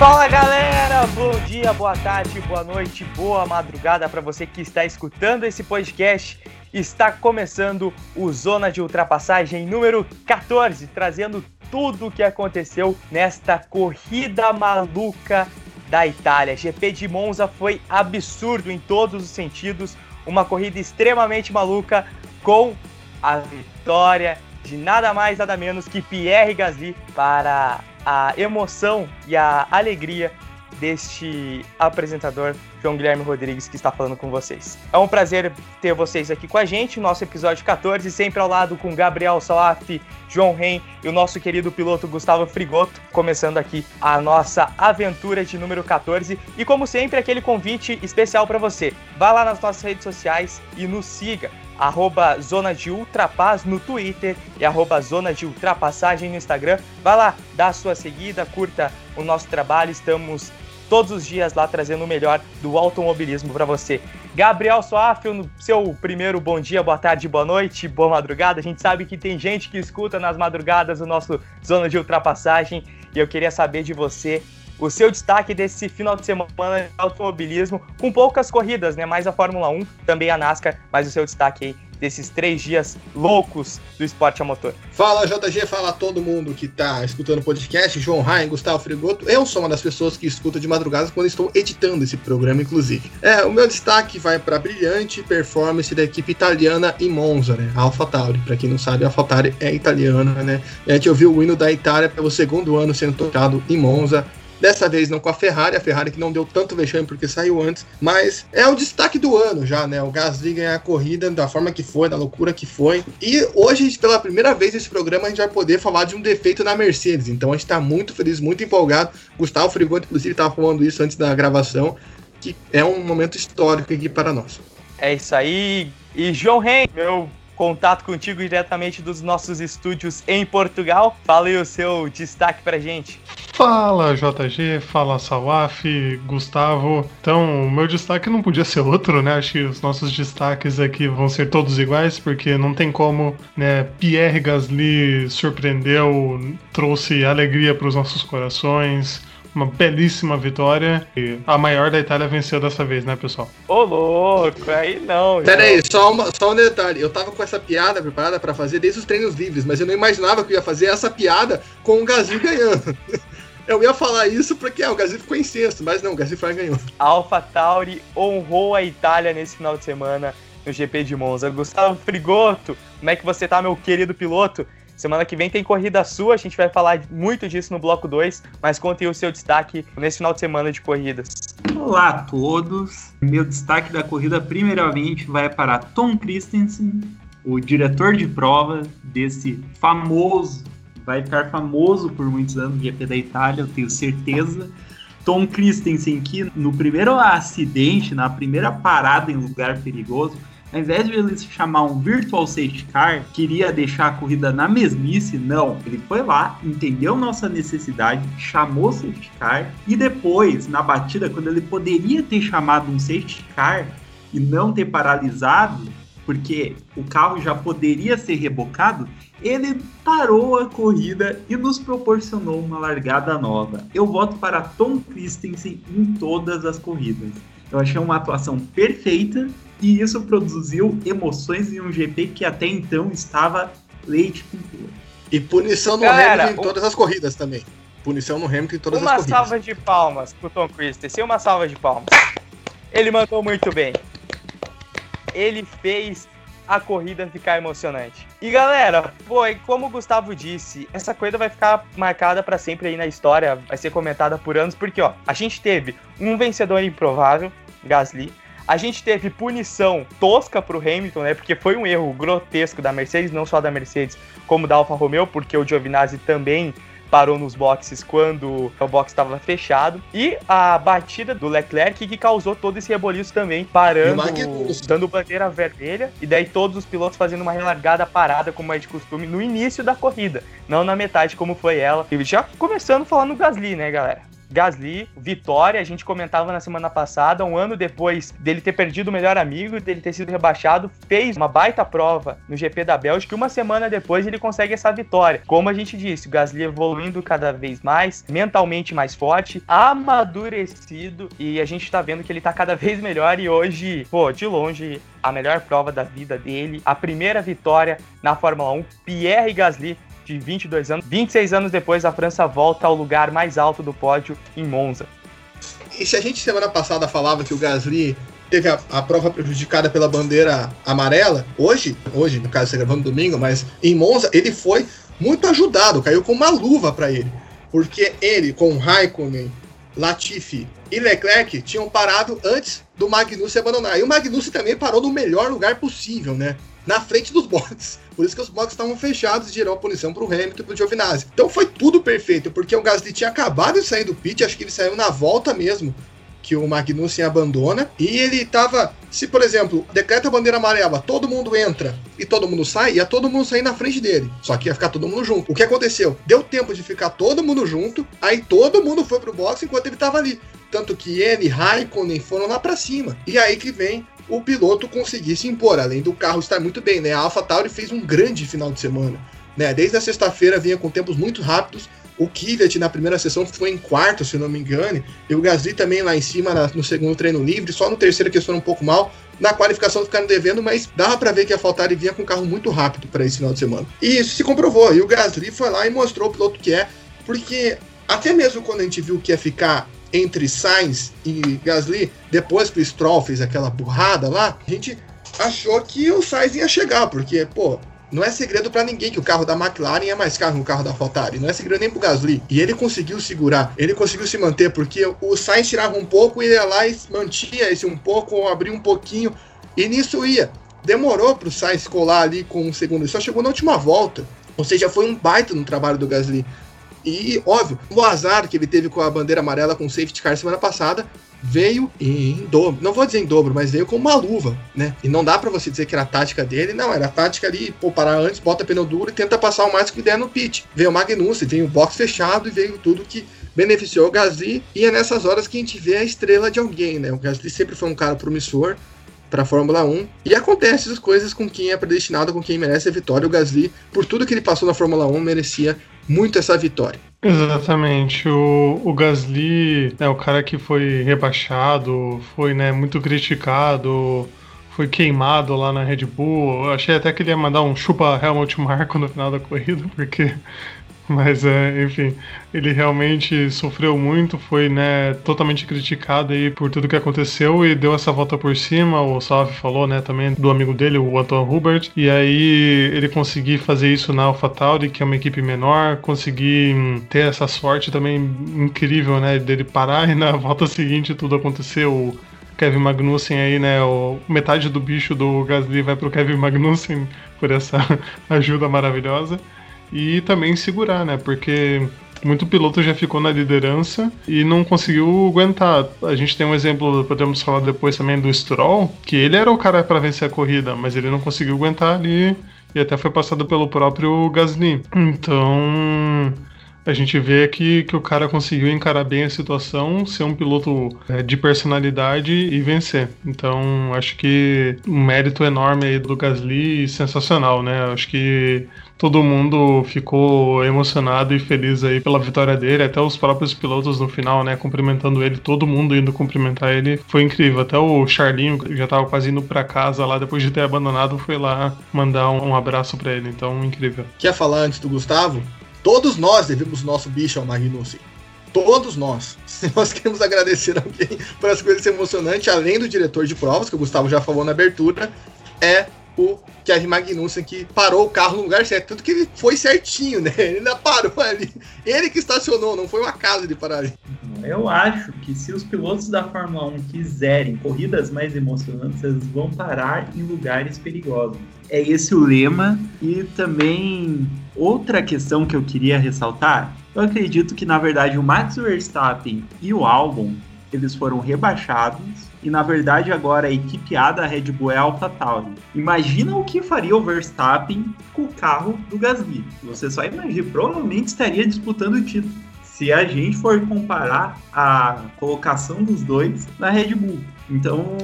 Fala galera, bom dia, boa tarde, boa noite, boa madrugada para você que está escutando esse podcast. Está começando o Zona de Ultrapassagem número 14, trazendo tudo o que aconteceu nesta corrida maluca da Itália. GP de Monza foi absurdo em todos os sentidos, uma corrida extremamente maluca com a vitória de nada mais nada menos que Pierre Gasly para a emoção e a alegria deste apresentador João Guilherme Rodrigues que está falando com vocês. É um prazer ter vocês aqui com a gente, nosso episódio 14, sempre ao lado com Gabriel Salaf, João Ren e o nosso querido piloto Gustavo Frigoto, começando aqui a nossa aventura de número 14. E como sempre, aquele convite especial para você. Vá lá nas nossas redes sociais e nos siga arroba Zona de Ultrapaz no Twitter e arroba Zona de Ultrapassagem no Instagram. Vai lá, dá a sua seguida, curta o nosso trabalho, estamos todos os dias lá trazendo o melhor do automobilismo para você. Gabriel Soaf, no seu primeiro bom dia, boa tarde, boa noite, boa madrugada. A gente sabe que tem gente que escuta nas madrugadas o nosso Zona de Ultrapassagem e eu queria saber de você o seu destaque desse final de semana de automobilismo, com poucas corridas, né? Mais a Fórmula 1, também a NASCAR, mas o seu destaque aí desses três dias loucos do esporte a motor. Fala JG, fala todo mundo que tá escutando o podcast, João Rain, Gustavo Frigoto. Eu sou uma das pessoas que escuta de madrugada quando estou editando esse programa, inclusive. É, o meu destaque vai para a brilhante performance da equipe italiana em Monza, né? A AlphaTauri. Para quem não sabe, a AlphaTauri é italiana, né? A gente ouviu o hino da Itália pelo segundo ano sendo tocado em Monza. Dessa vez não com a Ferrari, a Ferrari que não deu tanto vexame porque saiu antes, mas é o destaque do ano já, né? O Gasly ganhar a corrida da forma que foi, da loucura que foi. E hoje, pela primeira vez nesse programa, a gente vai poder falar de um defeito na Mercedes. Então a gente tá muito feliz, muito empolgado. Gustavo Frigoto, inclusive, estava falando isso antes da gravação, que é um momento histórico aqui para nós. É isso aí. E João Ren, meu contato contigo diretamente dos nossos estúdios em Portugal. Fala aí o seu destaque pra gente. Fala JG, fala Sawaf, Gustavo. Então, o meu destaque não podia ser outro, né? Acho que os nossos destaques aqui vão ser todos iguais, porque não tem como, né? Pierre Gasly surpreendeu, trouxe alegria para os nossos corações uma belíssima vitória. E a maior da Itália venceu dessa vez, né, pessoal? Ô, louco, aí não. Pera aí, só, uma, só um detalhe. Eu tava com essa piada preparada para fazer desde os treinos livres, mas eu não imaginava que eu ia fazer essa piada com o Gasly ganhando. Eu ia falar isso porque é, o Gasly ficou em sexto, mas não, o Gasly foi ganhou. Alpha Tauri honrou a Itália nesse final de semana no GP de Monza. Gustavo Frigoto, como é que você tá, meu querido piloto? Semana que vem tem corrida sua, a gente vai falar muito disso no bloco 2, mas conte o seu destaque nesse final de semana de corridas. Olá a todos. Meu destaque da corrida, primeiramente, vai para Tom Christensen, o diretor de prova desse famoso, vai ficar famoso por muitos anos no GP da Itália, eu tenho certeza. Tom Christensen, que no primeiro acidente, na primeira parada em lugar perigoso, ao invés de ele chamar um virtual safety car, queria deixar a corrida na mesmice, não. Ele foi lá, entendeu nossa necessidade, chamou o safety car e depois, na batida, quando ele poderia ter chamado um safety car e não ter paralisado, porque o carro já poderia ser rebocado, ele parou a corrida e nos proporcionou uma largada nova. Eu voto para Tom Christensen em todas as corridas. Eu achei uma atuação perfeita e isso produziu emoções em um GP que até então estava leite com. E punição no Cara, Hamilton em o- todas as corridas também. Punição no Hamilton em todas uma as corridas. salva de palmas pro Tom Christensen, uma salva de palmas. Ele mandou muito bem. Ele fez a corrida ficar emocionante. E galera, foi como o Gustavo disse, essa corrida vai ficar marcada pra sempre aí na história, vai ser comentada por anos, porque ó, a gente teve um vencedor improvável, Gasly. A gente teve punição tosca pro Hamilton, né? Porque foi um erro grotesco da Mercedes, não só da Mercedes, como da Alfa Romeo, porque o Giovinazzi também parou nos boxes quando o box estava fechado. E a batida do Leclerc que causou todo esse reboliço também, parando, dando bandeira vermelha. E daí todos os pilotos fazendo uma relargada parada, como é de costume, no início da corrida, não na metade como foi ela. E já começando falando do Gasly, né, galera? Gasly, vitória, a gente comentava na semana passada, um ano depois dele ter perdido o melhor amigo, dele ter sido rebaixado, fez uma baita prova no GP da Bélgica e uma semana depois ele consegue essa vitória. Como a gente disse, o Gasly evoluindo cada vez mais, mentalmente mais forte, amadurecido e a gente tá vendo que ele tá cada vez melhor e hoje, pô, de longe, a melhor prova da vida dele, a primeira vitória na Fórmula 1, Pierre Gasly de 22 anos. 26 anos depois, a França volta ao lugar mais alto do pódio em Monza. E se a gente semana passada falava que o Gasly teve a, a, prova prejudicada pela bandeira amarela, hoje, hoje, no caso, você gravando domingo, mas em Monza, ele foi muito ajudado, caiu com uma luva para ele. Porque ele, com Raikkonen, Latifi e Leclerc, tinham parado antes do Magnussen abandonar. E o Magnussen também parou no melhor lugar possível, né? Na frente dos boxes. Por isso que os boxes estavam fechados e gerou a punição para o Hamilton e para o Giovinazzi. Então foi tudo perfeito, porque o Gasly tinha acabado de sair do pit, acho que ele saiu na volta mesmo que o Magnussen abandona. E ele tava. Se, por exemplo, decreta a bandeira amarela, todo mundo entra e todo mundo sai, ia todo mundo sair na frente dele. Só que ia ficar todo mundo junto. O que aconteceu? Deu tempo de ficar todo mundo junto, aí todo mundo foi pro box enquanto ele tava ali. Tanto que ele e Raikkonen foram lá para cima. E aí que vem o piloto conseguir se impor, além do carro estar muito bem, né? A AlphaTauri fez um grande final de semana, né? Desde a sexta-feira vinha com tempos muito rápidos. O Kvyat na primeira sessão foi em quarto, se não me engano, e o Gasly também lá em cima na, no segundo treino livre, só no terceiro que foram um pouco mal. Na qualificação ficaram devendo, mas dava para ver que a AlphaTauri vinha com um carro muito rápido para esse final de semana. E isso se comprovou, e o Gasly foi lá e mostrou o piloto que é, porque até mesmo quando a gente viu que ia ficar entre Sainz e Gasly, depois que o Stroll fez aquela burrada lá, a gente achou que o Sainz ia chegar, porque, pô, não é segredo para ninguém que o carro da McLaren é mais caro que o carro da AlphaTauri. Não é segredo nem pro Gasly. E ele conseguiu segurar, ele conseguiu se manter, porque o Sainz tirava um pouco e ia lá e mantinha esse um pouco, abria um pouquinho, e nisso ia. Demorou pro Sainz colar ali com um segundo, só chegou na última volta. Ou seja, foi um baita no trabalho do Gasly. E, óbvio, o azar que ele teve com a bandeira amarela com o safety car semana passada veio em dobro. Não vou dizer em dobro, mas veio com uma luva, né? E não dá para você dizer que era a tática dele, não. Era a tática ali, pô, parar antes, bota pneu duro e tenta passar o mais que der no pit. Veio o Magnussen, veio o box fechado e veio tudo que beneficiou o Gasly. E é nessas horas que a gente vê a estrela de alguém, né? O Gasly sempre foi um cara promissor para a Fórmula 1. E acontece as coisas com quem é predestinado, com quem merece a vitória. O Gasly, por tudo que ele passou na Fórmula 1, merecia muito essa vitória. Exatamente. O, o Gasly é o cara que foi rebaixado, foi né, muito criticado, foi queimado lá na Red Bull. Eu achei até que ele ia mandar um chupa Helmut Marko no final da corrida, porque mas, é, enfim, ele realmente sofreu muito, foi né, totalmente criticado aí por tudo que aconteceu e deu essa volta por cima. O Salve falou né, também do amigo dele, o Anton Hubert. E aí ele conseguir fazer isso na AlphaTauri, que é uma equipe menor, conseguir hum, ter essa sorte também incrível né, dele parar e na volta seguinte tudo aconteceu. Kevin Magnussen aí, né? O, metade do bicho do Gasly vai pro Kevin Magnussen por essa ajuda maravilhosa e também segurar, né? Porque muito piloto já ficou na liderança e não conseguiu aguentar. A gente tem um exemplo, podemos falar depois também do Stroll, que ele era o cara para vencer a corrida, mas ele não conseguiu aguentar ali e até foi passado pelo próprio Gasly. Então, a gente vê que, que o cara conseguiu encarar bem a situação, ser um piloto é, de personalidade e vencer. Então, acho que um mérito enorme aí do Gasly sensacional, né? Acho que todo mundo ficou emocionado e feliz aí pela vitória dele, até os próprios pilotos no final, né, cumprimentando ele, todo mundo indo cumprimentar ele, foi incrível. Até o Charlinho, que já tava quase indo para casa lá depois de ter abandonado, foi lá mandar um, abraço para ele, então incrível. Quer falar antes do Gustavo? Todos nós devemos nosso bicho ao Magnussen. Todos nós. Nós queremos agradecer alguém por as coisas emocionantes, além do diretor de provas, que o Gustavo já falou na abertura, é o Kevin Magnussen que parou o carro no lugar certo. Tudo que ele foi certinho, né? Ele ainda parou ali. Ele que estacionou, não foi uma casa de parar ali. Eu acho que se os pilotos da Fórmula 1 quiserem corridas mais emocionantes, eles vão parar em lugares perigosos. é esse o lema. E também outra questão que eu queria ressaltar, eu acredito que na verdade o Max Verstappen e o Albon eles foram rebaixados e na verdade agora a equipe A da Red Bull é AlphaTauri. Imagina o que faria o Verstappen com o carro do Gasly. Você só imagina, provavelmente estaria disputando o título. Se a gente for comparar a colocação dos dois na Red Bull. Então,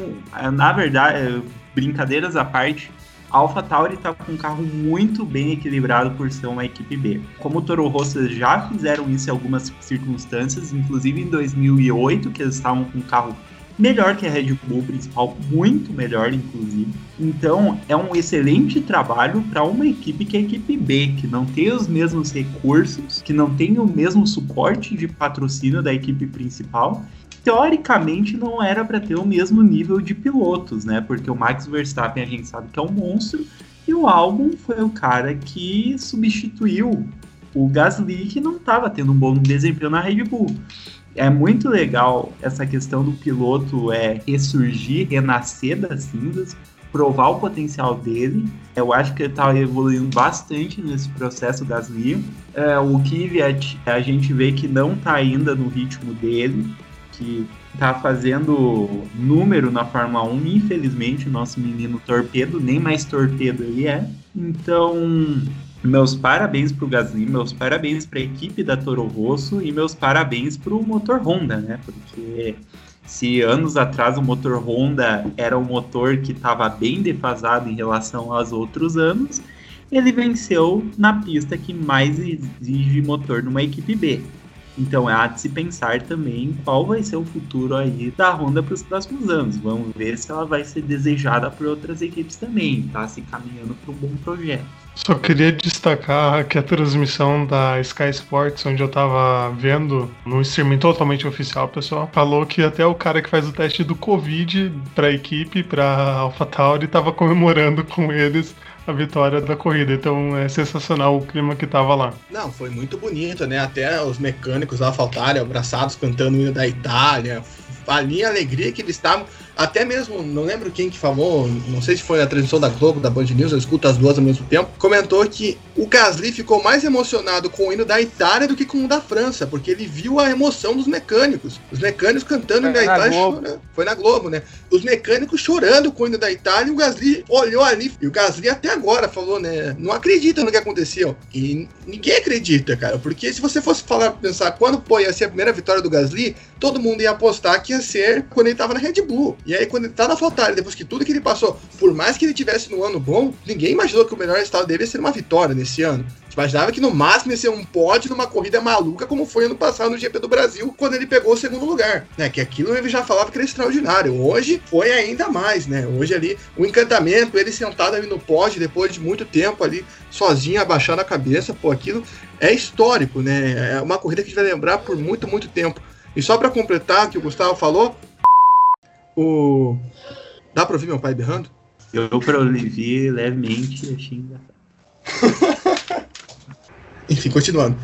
na verdade, brincadeiras à parte, a AlphaTauri está com um carro muito bem equilibrado por ser uma equipe B. Como o Toro Rosso já fizeram isso em algumas circunstâncias, inclusive em 2008, que eles estavam com um carro melhor que a Red Bull principal, muito melhor, inclusive. Então, é um excelente trabalho para uma equipe que é a equipe B, que não tem os mesmos recursos, que não tem o mesmo suporte de patrocínio da equipe principal teoricamente não era para ter o mesmo nível de pilotos, né? Porque o Max Verstappen a gente sabe que é um monstro e o Albon foi o cara que substituiu o Gasly que não estava tendo um bom desempenho na Red Bull. É muito legal essa questão do piloto é ressurgir, renascer das cinzas, provar o potencial dele. Eu acho que ele está evoluindo bastante nesse processo Gasly. É, o Kvyat, a gente vê que não está ainda no ritmo dele que tá fazendo número na Fórmula 1. Infelizmente, o nosso menino torpedo, nem mais torpedo ele é. Então, meus parabéns pro Gasly, meus parabéns para a equipe da Toro Rosso e meus parabéns pro motor Honda, né? Porque se anos atrás o motor Honda era um motor que estava bem defasado em relação aos outros anos, ele venceu na pista que mais exige motor numa equipe B. Então há de se pensar também qual vai ser o futuro aí da Honda para os próximos anos. Vamos ver se ela vai ser desejada por outras equipes também, tá se caminhando para um bom projeto. Só queria destacar que a transmissão da Sky Sports, onde eu tava vendo no streaming totalmente oficial, pessoal, falou que até o cara que faz o teste do Covid pra equipe, pra AlphaTauri, tava comemorando com eles a vitória da corrida. Então é sensacional o clima que tava lá. Não, foi muito bonito, né? Até os mecânicos lá faltaram abraçados cantando o hino da Itália. A linha alegria que eles estavam até mesmo, não lembro quem que falou, não sei se foi na transmissão da Globo, da Band News, eu escuto as duas ao mesmo tempo, comentou que o Gasly ficou mais emocionado com o hino da Itália do que com o da França, porque ele viu a emoção dos mecânicos. Os mecânicos cantando o hino da Itália chorando. Foi na Globo, né? Os mecânicos chorando com o hino da Itália e o Gasly olhou ali. E o Gasly até agora falou, né? Não acredita no que aconteceu. E ninguém acredita, cara, porque se você fosse falar, pensar quando pô, ia ser a primeira vitória do Gasly, todo mundo ia apostar que ia ser quando ele tava na Red Bull. E aí, quando ele tá na Faltari, depois que tudo que ele passou, por mais que ele tivesse no ano bom, ninguém imaginou que o melhor estado dele ia ser uma vitória nesse ano. Imaginava que no máximo ia ser um pódio numa corrida maluca, como foi ano passado no GP do Brasil, quando ele pegou o segundo lugar. Né? Que aquilo ele já falava que era extraordinário. Hoje foi ainda mais, né? Hoje ali, o encantamento, ele sentado ali no pódio, depois de muito tempo ali, sozinho, abaixando a cabeça, pô, aquilo é histórico, né? É uma corrida que a gente vai lembrar por muito, muito tempo. E só para completar o que o Gustavo falou, o. Dá pra ouvir meu pai berrando? Eu pra ouvir levemente, achei engraçado. Enfim, continuando.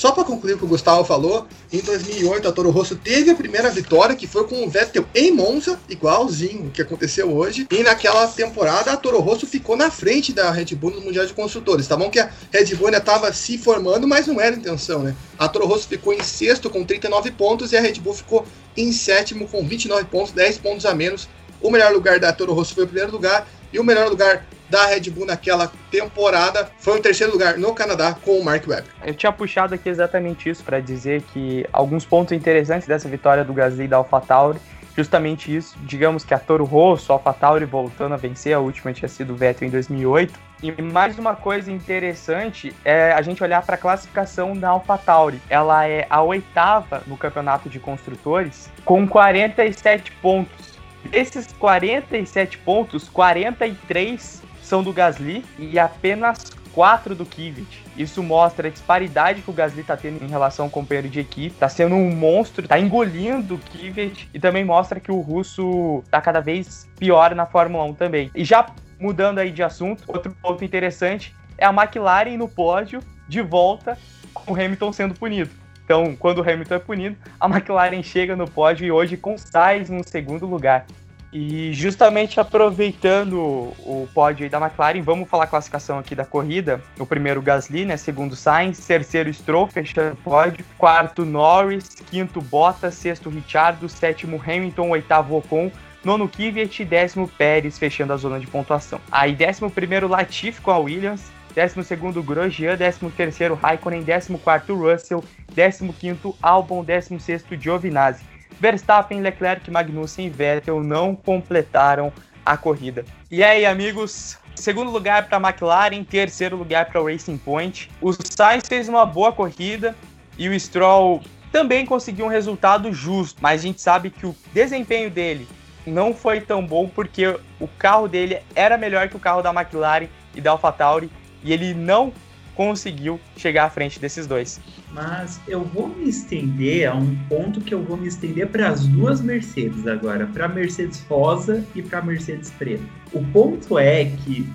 Só para concluir o que o Gustavo falou, em 2008 a Toro Rosso teve a primeira vitória, que foi com o Vettel em Monza, igualzinho o que aconteceu hoje. E naquela temporada a Toro Rosso ficou na frente da Red Bull no Mundial de Construtores. Tá bom que a Red Bull ainda estava se formando, mas não era intenção, né? A Toro Rosso ficou em sexto com 39 pontos e a Red Bull ficou em sétimo com 29 pontos, 10 pontos a menos. O melhor lugar da Toro Rosso foi o primeiro lugar e o melhor lugar da Red Bull naquela temporada foi o terceiro lugar no Canadá com o Mark Webber. Eu tinha puxado aqui exatamente isso para dizer que alguns pontos interessantes dessa vitória do Gasly da AlphaTauri justamente isso. Digamos que a Toro Rosso, a AlphaTauri voltando a vencer, a última tinha sido o Vettel em 2008. E mais uma coisa interessante é a gente olhar para a classificação da AlphaTauri. Ela é a oitava no campeonato de construtores com 47 pontos. Desses 47 pontos, 43 são do Gasly e apenas 4 do Kvyat. Isso mostra a disparidade que o Gasly está tendo em relação ao companheiro de equipe. Está sendo um monstro, está engolindo o Kvyat e também mostra que o russo está cada vez pior na Fórmula 1 também. E já mudando aí de assunto, outro ponto interessante é a McLaren no pódio de volta com o Hamilton sendo punido. Então, quando o Hamilton é punido, a McLaren chega no pódio e hoje com Sainz no segundo lugar. E justamente aproveitando o pódio da McLaren, vamos falar a classificação aqui da corrida. O primeiro Gasly, né? Segundo Sainz, terceiro Stroll, fechando o pódio. Quarto Norris, quinto Bottas, sexto Richard, sétimo Hamilton, oitavo Ocon, nono Kvyat. Décimo Pérez, fechando a zona de pontuação. Aí décimo primeiro Latifi com a Williams, 12º Grosjean, 13º Raikkonen, 14º Russell, 15º Albon, 16º Giovinazzi. Verstappen, Leclerc, Magnussen e Vettel não completaram a corrida. E aí, amigos, segundo lugar para a McLaren, terceiro lugar para o Racing Point. O Sainz fez uma boa corrida e o Stroll também conseguiu um resultado justo, mas a gente sabe que o desempenho dele não foi tão bom porque o carro dele era melhor que o carro da McLaren e da AlphaTauri e ele não conseguiu chegar à frente desses dois. Mas eu vou me estender a um ponto que eu vou me estender para as duas Mercedes agora, para a Mercedes rosa e para a Mercedes preta. O ponto é que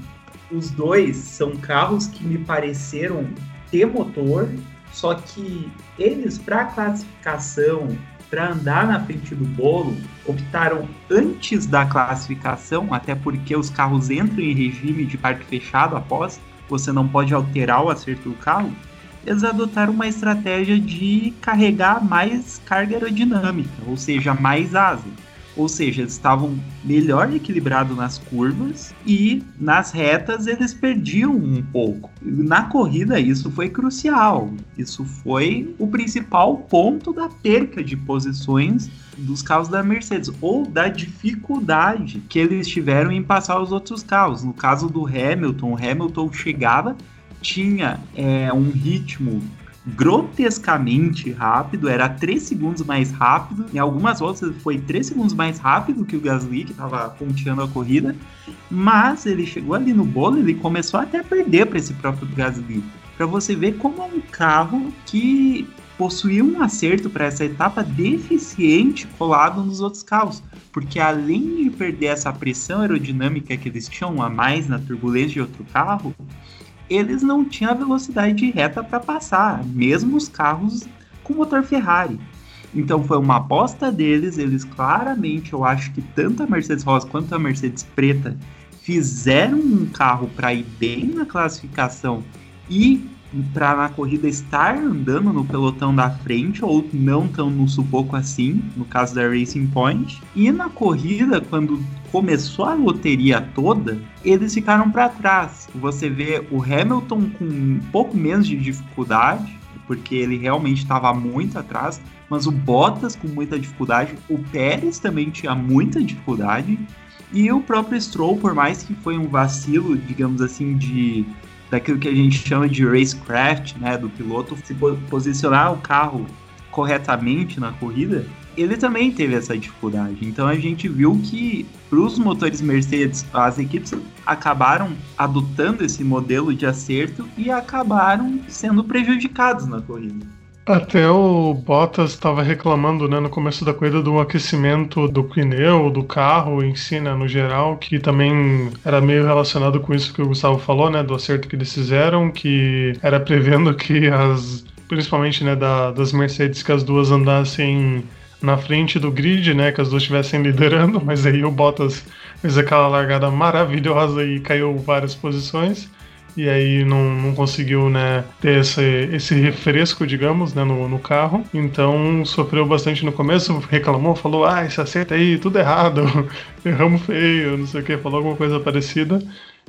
os dois são carros que me pareceram ter motor, só que eles para classificação, para andar na frente do bolo, optaram antes da classificação, até porque os carros entram em regime de parque fechado após você não pode alterar o acerto do carro, eles adotaram uma estratégia de carregar mais carga aerodinâmica, ou seja, mais asa. Ou seja, eles estavam melhor equilibrados nas curvas e nas retas eles perdiam um pouco. Na corrida, isso foi crucial. Isso foi o principal ponto da perca de posições dos carros da Mercedes, ou da dificuldade que eles tiveram em passar os outros carros. No caso do Hamilton, o Hamilton chegava, tinha é, um ritmo grotescamente rápido, era 3 segundos mais rápido. Em algumas voltas foi 3 segundos mais rápido que o Gasly, que estava ponteando a corrida. Mas ele chegou ali no bolo, ele começou até a perder para esse próprio Gasly. Para você ver como é um carro que possuía um acerto para essa etapa deficiente colado nos outros carros, porque além de perder essa pressão aerodinâmica que eles tinham a mais na turbulência de outro carro, eles não tinham a velocidade de reta para passar, mesmo os carros com motor Ferrari. Então foi uma aposta deles, eles claramente, eu acho que tanto a Mercedes Rosa quanto a Mercedes Preta fizeram um carro para ir bem na classificação e para na corrida estar andando no pelotão da frente ou não tão no sufoco assim, no caso da Racing Point. E na corrida, quando começou a loteria toda, eles ficaram para trás. Você vê o Hamilton com um pouco menos de dificuldade, porque ele realmente estava muito atrás, mas o Bottas com muita dificuldade, o Pérez também tinha muita dificuldade. E o próprio Stroll, por mais que foi um vacilo, digamos assim, de daquilo que a gente chama de racecraft, né, do piloto se posicionar o carro corretamente na corrida, ele também teve essa dificuldade. Então a gente viu que para os motores Mercedes, as equipes acabaram adotando esse modelo de acerto e acabaram sendo prejudicados na corrida. Até o Bottas estava reclamando né, no começo da corrida do aquecimento do pneu, do carro em si, né, no geral, que também era meio relacionado com isso que o Gustavo falou, né, do acerto que eles fizeram, que era prevendo que as, principalmente né, da, das Mercedes, que as duas andassem na frente do grid, né, que as duas estivessem liderando, mas aí o Bottas fez aquela largada maravilhosa e caiu várias posições e aí não, não conseguiu né, ter esse, esse refresco, digamos, né, no, no carro. Então sofreu bastante no começo, reclamou, falou: ah, esse acerta aí, tudo errado, erramos feio, não sei o que, falou alguma coisa parecida.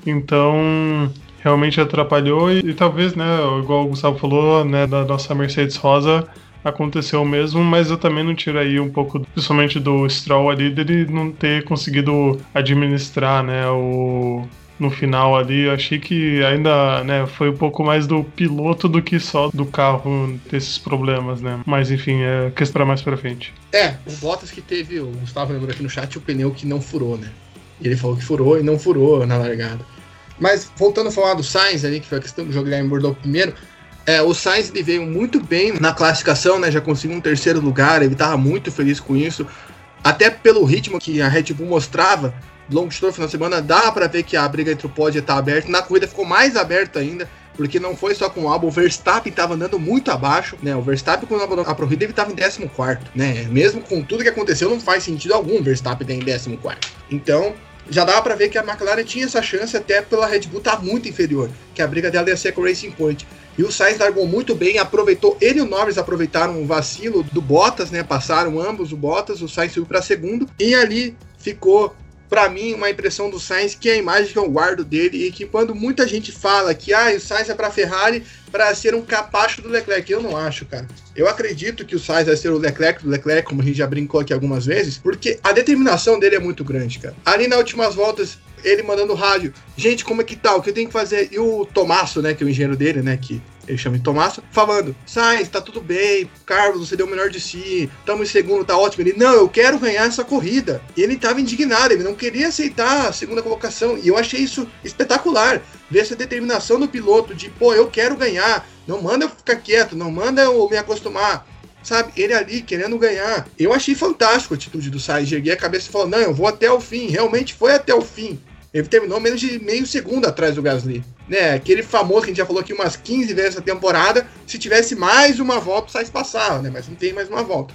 Então realmente atrapalhou e, e, talvez, né, igual o Gustavo falou, né, da nossa Mercedes Rosa aconteceu mesmo, mas eu também não aí um pouco, principalmente do Stroll ali, dele não ter conseguido administrar, né, o, no final ali, eu achei que ainda, né, foi um pouco mais do piloto do que só do carro desses problemas, né? Mas enfim, é questão para mais para frente. É, o Bottas que teve, o Gustavo lembrou aqui no chat, o pneu que não furou, né? E ele falou que furou e não furou na largada. Mas voltando a falar do Sainz ali, que foi a questão do jogo em Bordeaux primeiro, é, o Sainz ele veio muito bem na classificação, né? Já conseguiu um terceiro lugar, ele estava muito feliz com isso. Até pelo ritmo que a Red Bull mostrava, longo de todo final de semana, dá para ver que a briga entre o pódio está aberta. Na corrida ficou mais aberta ainda, porque não foi só com o álbum, o Verstappen estava andando muito abaixo, né? O Verstappen, quando abandonou a corrida, ele estava em 14, né? Mesmo com tudo que aconteceu, não faz sentido algum o Verstappen estar em 14. Então, já dava para ver que a McLaren tinha essa chance até pela Red Bull tá muito inferior, que a briga dela ia ser com o Racing Point. E o Sainz largou muito bem, aproveitou, ele e o Norris aproveitaram o vacilo do Bottas, né? Passaram ambos o Bottas, o Sainz subiu para segundo e ali ficou para mim, uma impressão do Sainz, que é a imagem que eu guardo dele, e que quando muita gente fala que ah, o Sainz é para Ferrari para ser um capacho do Leclerc, eu não acho, cara. Eu acredito que o Sainz vai ser o Leclerc do Leclerc, como a gente já brincou aqui algumas vezes, porque a determinação dele é muito grande, cara. Ali nas últimas voltas, ele mandando rádio, gente, como é que tá? O que eu tenho que fazer? E o Tomasso, né, que é o engenheiro dele, né, que ele chama de Tomasso, falando: Sainz, tá tudo bem, Carlos, você deu o melhor de si, estamos em segundo, tá ótimo. Ele, não, eu quero ganhar essa corrida. E ele tava indignado, ele não queria aceitar a segunda colocação. E eu achei isso espetacular. Ver essa determinação do piloto de, pô, eu quero ganhar, não manda eu ficar quieto, não manda eu me acostumar. Sabe, ele ali querendo ganhar. Eu achei fantástico a atitude do Sainz. Erguei a cabeça e falou: Não, eu vou até o fim. Realmente foi até o fim. Ele terminou menos de meio segundo atrás do Gasly. Né, aquele famoso que a gente já falou aqui umas 15 vezes essa temporada. Se tivesse mais uma volta, o Sainz passava, né? Mas não tem mais uma volta.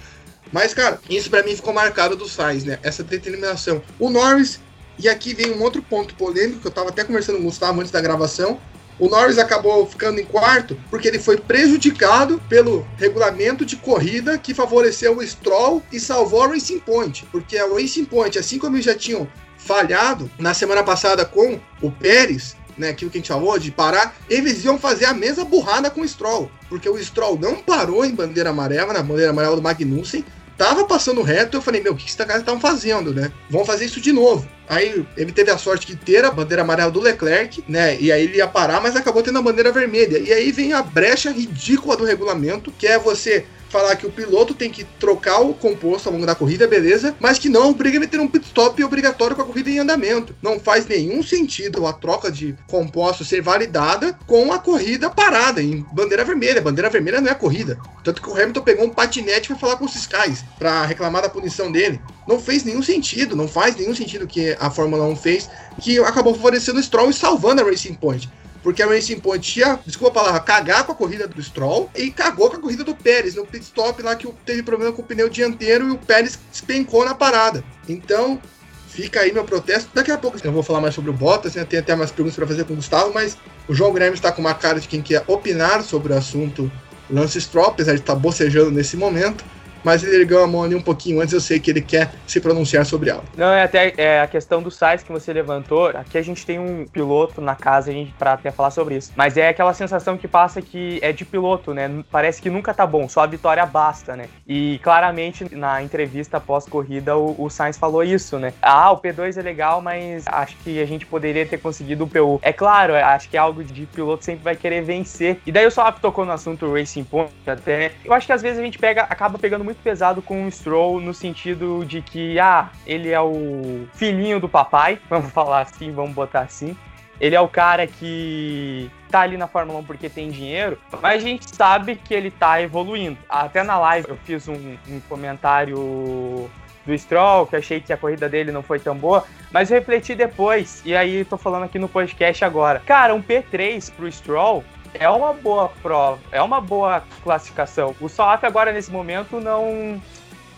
Mas, cara, isso para mim ficou marcado do Sainz, né? Essa determinação. O Norris, e aqui vem um outro ponto polêmico que eu tava até conversando com o Gustavo antes da gravação. O Norris acabou ficando em quarto porque ele foi prejudicado pelo regulamento de corrida que favoreceu o Stroll e salvou a Racing Point. Porque a Racing Point, assim como eles já tinham falhado na semana passada com o Pérez, né, aquilo que a gente falou de parar, eles iam fazer a mesma burrada com o Stroll, porque o Stroll não parou em bandeira amarela, na bandeira amarela do Magnussen, tava passando reto, eu falei, meu, o que esses caras estão fazendo, né? Vão fazer isso de novo. Aí ele teve a sorte de ter a bandeira amarela do Leclerc, né? E aí ele ia parar, mas acabou tendo a bandeira vermelha. E aí vem a brecha ridícula do regulamento, que é você falar que o piloto tem que trocar o composto ao longo da corrida, beleza, mas que não obriga a ter um pit stop obrigatório com a corrida em andamento. Não faz nenhum sentido a troca de composto ser validada com a corrida parada em bandeira vermelha. Bandeira vermelha não é corrida. Tanto que o Hamilton pegou um patinete para falar com os fiscais para reclamar da punição dele. Não fez nenhum sentido, não faz nenhum sentido que a Fórmula 1 fez, que acabou favorecendo o Stroll e salvando a Racing Point porque a Racing Point tinha, desculpa a palavra, cagar com a corrida do Stroll e cagou com a corrida do Pérez, no pit stop lá que teve problema com o pneu dianteiro e o Pérez despencou na parada. Então, fica aí meu protesto. Daqui a pouco eu vou falar mais sobre o Bottas, né? tem até mais perguntas para fazer com o Gustavo, mas o João Grêmio está com uma cara de quem quer opinar sobre o assunto Lance Stroll, apesar de estar bocejando nesse momento mas ele ergueu a mão ali um pouquinho antes, eu sei que ele quer se pronunciar sobre algo. Não, é até é, a questão do Sainz que você levantou, aqui a gente tem um piloto na casa a gente, pra até falar sobre isso, mas é aquela sensação que passa que é de piloto, né, parece que nunca tá bom, só a vitória basta, né, e claramente na entrevista pós-corrida o, o Sainz falou isso, né, ah, o P2 é legal, mas acho que a gente poderia ter conseguido o P1. É claro, acho que é algo de piloto sempre vai querer vencer, e daí o Salap tocou no assunto Racing Point até, eu acho que às vezes a gente pega, acaba pegando muito muito pesado com o Stroll no sentido de que, ah, ele é o filhinho do papai, vamos falar assim, vamos botar assim. Ele é o cara que tá ali na Fórmula 1 porque tem dinheiro, mas a gente sabe que ele tá evoluindo. Até na live eu fiz um, um comentário do Stroll, que achei que a corrida dele não foi tão boa, mas eu refleti depois, e aí tô falando aqui no podcast agora. Cara, um P3 pro Stroll é uma boa prova, é uma boa classificação. O Soaf agora nesse momento não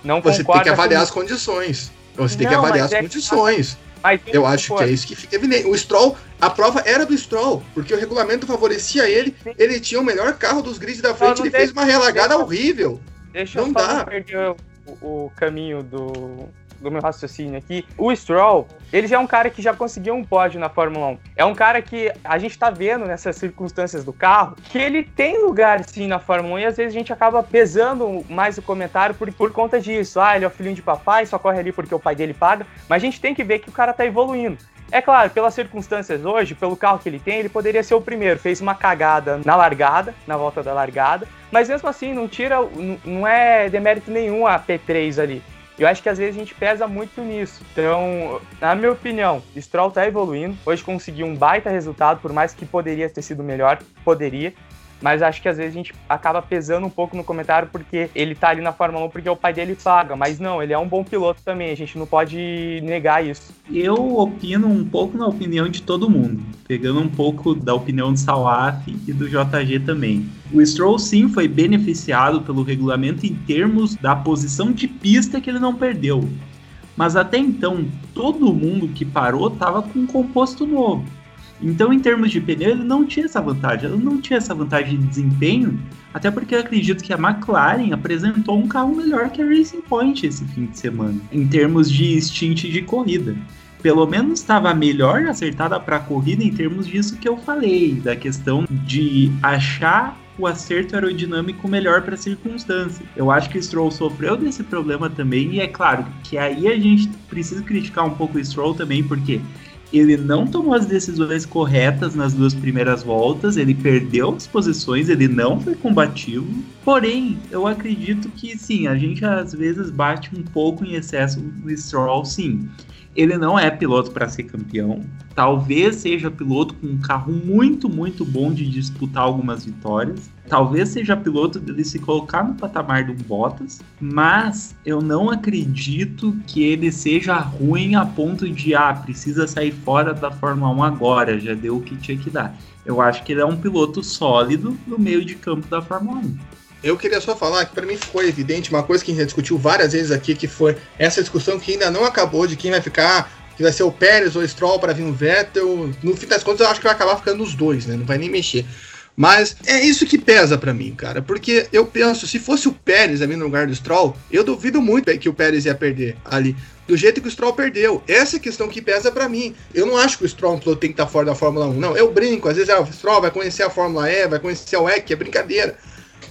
não Você tem que avaliar as condições. Você tem não, que avaliar as é condições. Mas, eu acho for. que é isso que fica evidente. O Stroll, a prova era do Stroll, porque o regulamento favorecia ele. Sim. Ele tinha o melhor carro dos grids da frente, ele fez uma relagada horrível. Deixa não eu dá. perder o, o caminho do, do meu raciocínio aqui, o Stroll, ele já é um cara que já conseguiu um pódio na Fórmula 1. É um cara que a gente tá vendo nessas circunstâncias do carro que ele tem lugar sim na Fórmula 1 e às vezes a gente acaba pesando mais o comentário por, por conta disso. Ah, ele é o filhinho de papai, só corre ali porque o pai dele paga. Mas a gente tem que ver que o cara tá evoluindo. É claro, pelas circunstâncias hoje, pelo carro que ele tem, ele poderia ser o primeiro. Fez uma cagada na largada, na volta da largada, mas mesmo assim não tira, não é demérito nenhum a P3 ali. Eu acho que às vezes a gente pesa muito nisso. Então, na minha opinião, Stroll tá evoluindo. Hoje conseguiu um baita resultado, por mais que poderia ter sido melhor, poderia mas acho que às vezes a gente acaba pesando um pouco no comentário porque ele tá ali na Fórmula 1 porque o pai dele paga, mas não, ele é um bom piloto também, a gente não pode negar isso. Eu opino um pouco na opinião de todo mundo, pegando um pouco da opinião do Salaf e do JG também. O Stroll sim foi beneficiado pelo regulamento em termos da posição de pista que ele não perdeu. Mas até então, todo mundo que parou estava com um composto novo. Então, em termos de pneu, ele não tinha essa vantagem. Ele não tinha essa vantagem de desempenho, até porque eu acredito que a McLaren apresentou um carro melhor que a Racing Point esse fim de semana, em termos de stint de corrida. Pelo menos estava melhor acertada para a corrida em termos disso que eu falei, da questão de achar o acerto aerodinâmico melhor para a circunstância. Eu acho que o Stroll sofreu desse problema também, e é claro que aí a gente precisa criticar um pouco o Stroll também, porque ele não tomou as decisões corretas nas duas primeiras voltas, ele perdeu as posições, ele não foi combativo. Porém, eu acredito que sim, a gente às vezes bate um pouco em excesso no Stroll, sim. Ele não é piloto para ser campeão. Talvez seja piloto com um carro muito, muito bom de disputar algumas vitórias. Talvez seja piloto dele se colocar no patamar do Bottas, mas eu não acredito que ele seja ruim a ponto de ah, precisa sair fora da Fórmula 1 agora, já deu o que tinha que dar. Eu acho que ele é um piloto sólido no meio de campo da Fórmula 1. Eu queria só falar que para mim ficou evidente uma coisa que a gente discutiu várias vezes aqui, que foi essa discussão que ainda não acabou de quem vai ficar, que vai ser o Pérez ou o Stroll para vir o Vettel. No fim das contas, eu acho que vai acabar ficando os dois, né? Não vai nem mexer. Mas é isso que pesa para mim, cara. Porque eu penso, se fosse o Pérez ali no lugar do Stroll, eu duvido muito que o Pérez ia perder ali. Do jeito que o Stroll perdeu. Essa é a questão que pesa para mim. Eu não acho que o Stroll tem que estar fora da Fórmula 1. Não, eu brinco. Às vezes ah, o Stroll vai conhecer a Fórmula E, vai conhecer o EC, é brincadeira.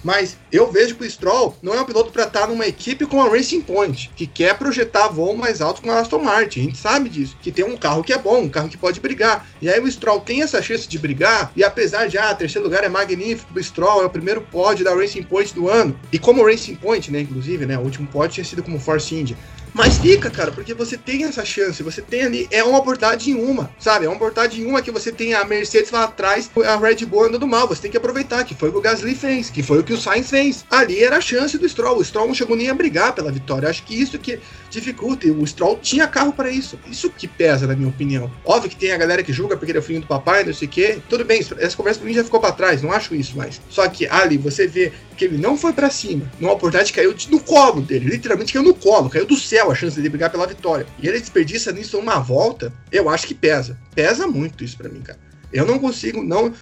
Mas eu vejo que o Stroll não é um piloto para estar numa equipe com a Racing Point, que quer projetar voo mais alto com a Aston Martin. A gente sabe disso, que tem um carro que é bom, um carro que pode brigar. E aí o Stroll tem essa chance de brigar, e apesar de, ah, terceiro lugar é magnífico, o Stroll é o primeiro pódio da Racing Point do ano. E como Racing Point, né, inclusive, né, o último pódio tinha sido como Force India. Mas fica, cara, porque você tem essa chance, você tem ali, é uma oportunidade em uma, sabe? É uma oportunidade em uma que você tem a Mercedes lá atrás, a Red Bull andando mal, você tem que aproveitar, que foi o que o Gasly fez, que foi o que o Sainz fez. Ali era a chance do Stroll, o Stroll não chegou nem a brigar pela vitória, acho que isso que dificulta, o Stroll tinha carro para isso, isso que pesa, na minha opinião. Óbvio que tem a galera que julga porque ele é o filho do papai, não sei o quê, tudo bem, essa conversa pra mim já ficou para trás, não acho isso mais. Só que ali, você vê que ele não foi para cima, numa oportunidade caiu no colo dele, literalmente caiu no colo, caiu do céu a chance de brigar pela vitória. E ele desperdiça nisso uma volta, eu acho que pesa. Pesa muito isso para mim, cara. Eu não consigo não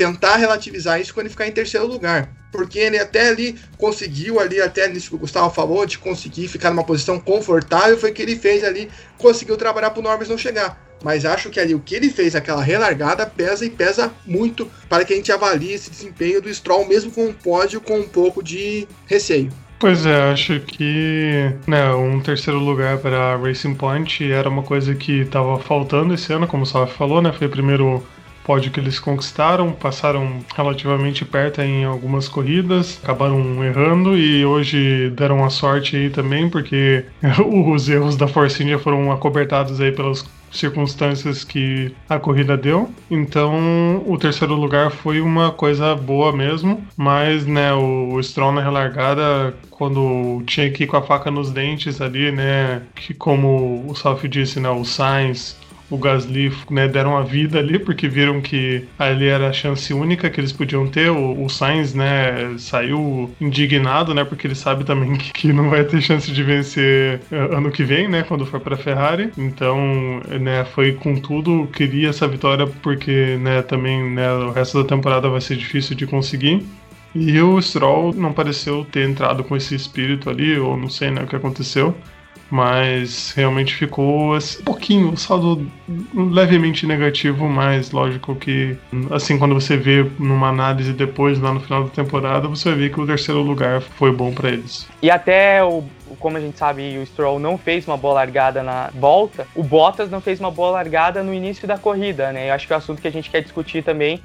tentar relativizar isso quando ele ficar em terceiro lugar. Porque ele até ali conseguiu ali, até nisso que o Gustavo falou, de conseguir ficar numa posição confortável, foi o que ele fez ali, conseguiu trabalhar pro Norris não chegar. Mas acho que ali o que ele fez, aquela relargada, pesa e pesa muito para que a gente avalie esse desempenho do Stroll, mesmo com um pódio com um pouco de receio. Pois é, acho que né, um terceiro lugar para Racing Point era uma coisa que estava faltando esse ano, como o Salve falou, né? Foi o primeiro pódio que eles conquistaram, passaram relativamente perto em algumas corridas, acabaram errando e hoje deram a sorte aí também, porque os erros da Force India foram acobertados aí pelas circunstâncias que a corrida deu. Então, o terceiro lugar foi uma coisa boa mesmo, mas né, o Stroll na relargada, quando tinha que ir com a faca nos dentes ali, né, que como o Salfi disse, né, o Sainz o Gasly né, deram a vida ali, porque viram que ali era a chance única que eles podiam ter. O, o Sainz né, saiu indignado, né, porque ele sabe também que, que não vai ter chance de vencer eh, ano que vem, né, quando for para Ferrari. Então, né, foi com tudo, queria essa vitória porque né, também né, o resto da temporada vai ser difícil de conseguir. E o Stroll não pareceu ter entrado com esse espírito ali, ou não sei né, o que aconteceu mas realmente ficou um pouquinho, saldo levemente negativo, mas lógico que assim quando você vê numa análise depois lá no final da temporada, você vai ver que o terceiro lugar foi bom para eles. E até o como a gente sabe, o Stroll não fez uma boa largada na volta, o Bottas não fez uma boa largada no início da corrida, né? Eu acho que é o assunto que a gente quer discutir também,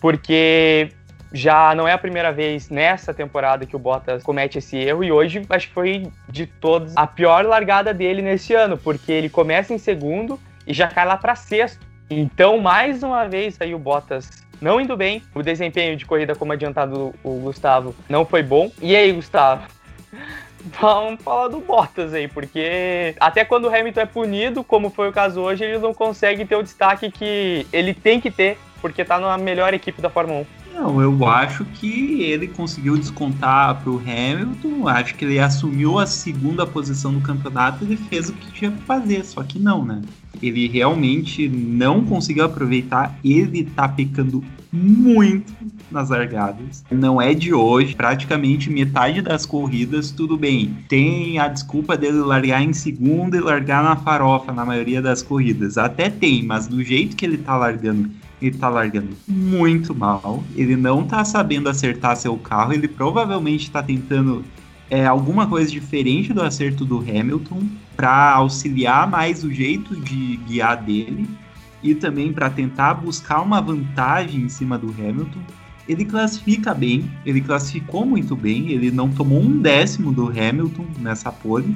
porque já não é a primeira vez nessa temporada que o Bottas comete esse erro e hoje acho que foi de todos a pior largada dele nesse ano, porque ele começa em segundo e já cai lá para sexto. Então, mais uma vez aí o Bottas não indo bem, o desempenho de corrida como adiantado o Gustavo não foi bom. E aí, Gustavo? Vamos falar do Bottas aí, porque até quando o Hamilton é punido, como foi o caso hoje, ele não consegue ter o destaque que ele tem que ter, porque tá na melhor equipe da Fórmula 1. Não, eu acho que ele conseguiu descontar para o Hamilton. Acho que ele assumiu a segunda posição no campeonato e fez o que tinha que fazer. Só que não, né? Ele realmente não conseguiu aproveitar. Ele tá pecando muito nas largadas. Não é de hoje, praticamente metade das corridas, tudo bem. Tem a desculpa dele largar em segunda e largar na farofa na maioria das corridas. Até tem, mas do jeito que ele tá largando ele tá largando muito mal, ele não tá sabendo acertar seu carro, ele provavelmente tá tentando é, alguma coisa diferente do acerto do Hamilton para auxiliar mais o jeito de guiar dele e também para tentar buscar uma vantagem em cima do Hamilton. Ele classifica bem, ele classificou muito bem, ele não tomou um décimo do Hamilton nessa pole,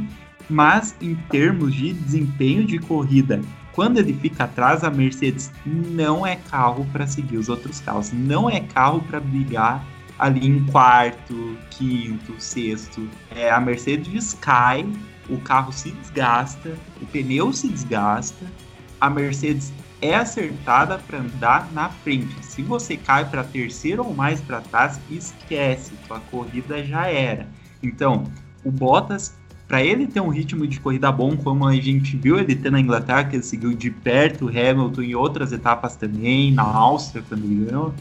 mas em termos de desempenho de corrida quando ele fica atrás, a Mercedes não é carro para seguir os outros carros, não é carro para brigar ali em quarto, quinto, sexto. É, a Mercedes cai, o carro se desgasta, o pneu se desgasta, a Mercedes é acertada para andar na frente. Se você cai para terceiro ou mais para trás, esquece, sua corrida já era. Então, o Bottas para ele ter um ritmo de corrida bom, como a gente viu ele ter na Inglaterra, que ele seguiu de perto o Hamilton em outras etapas também, na Áustria, quando ele ganhou,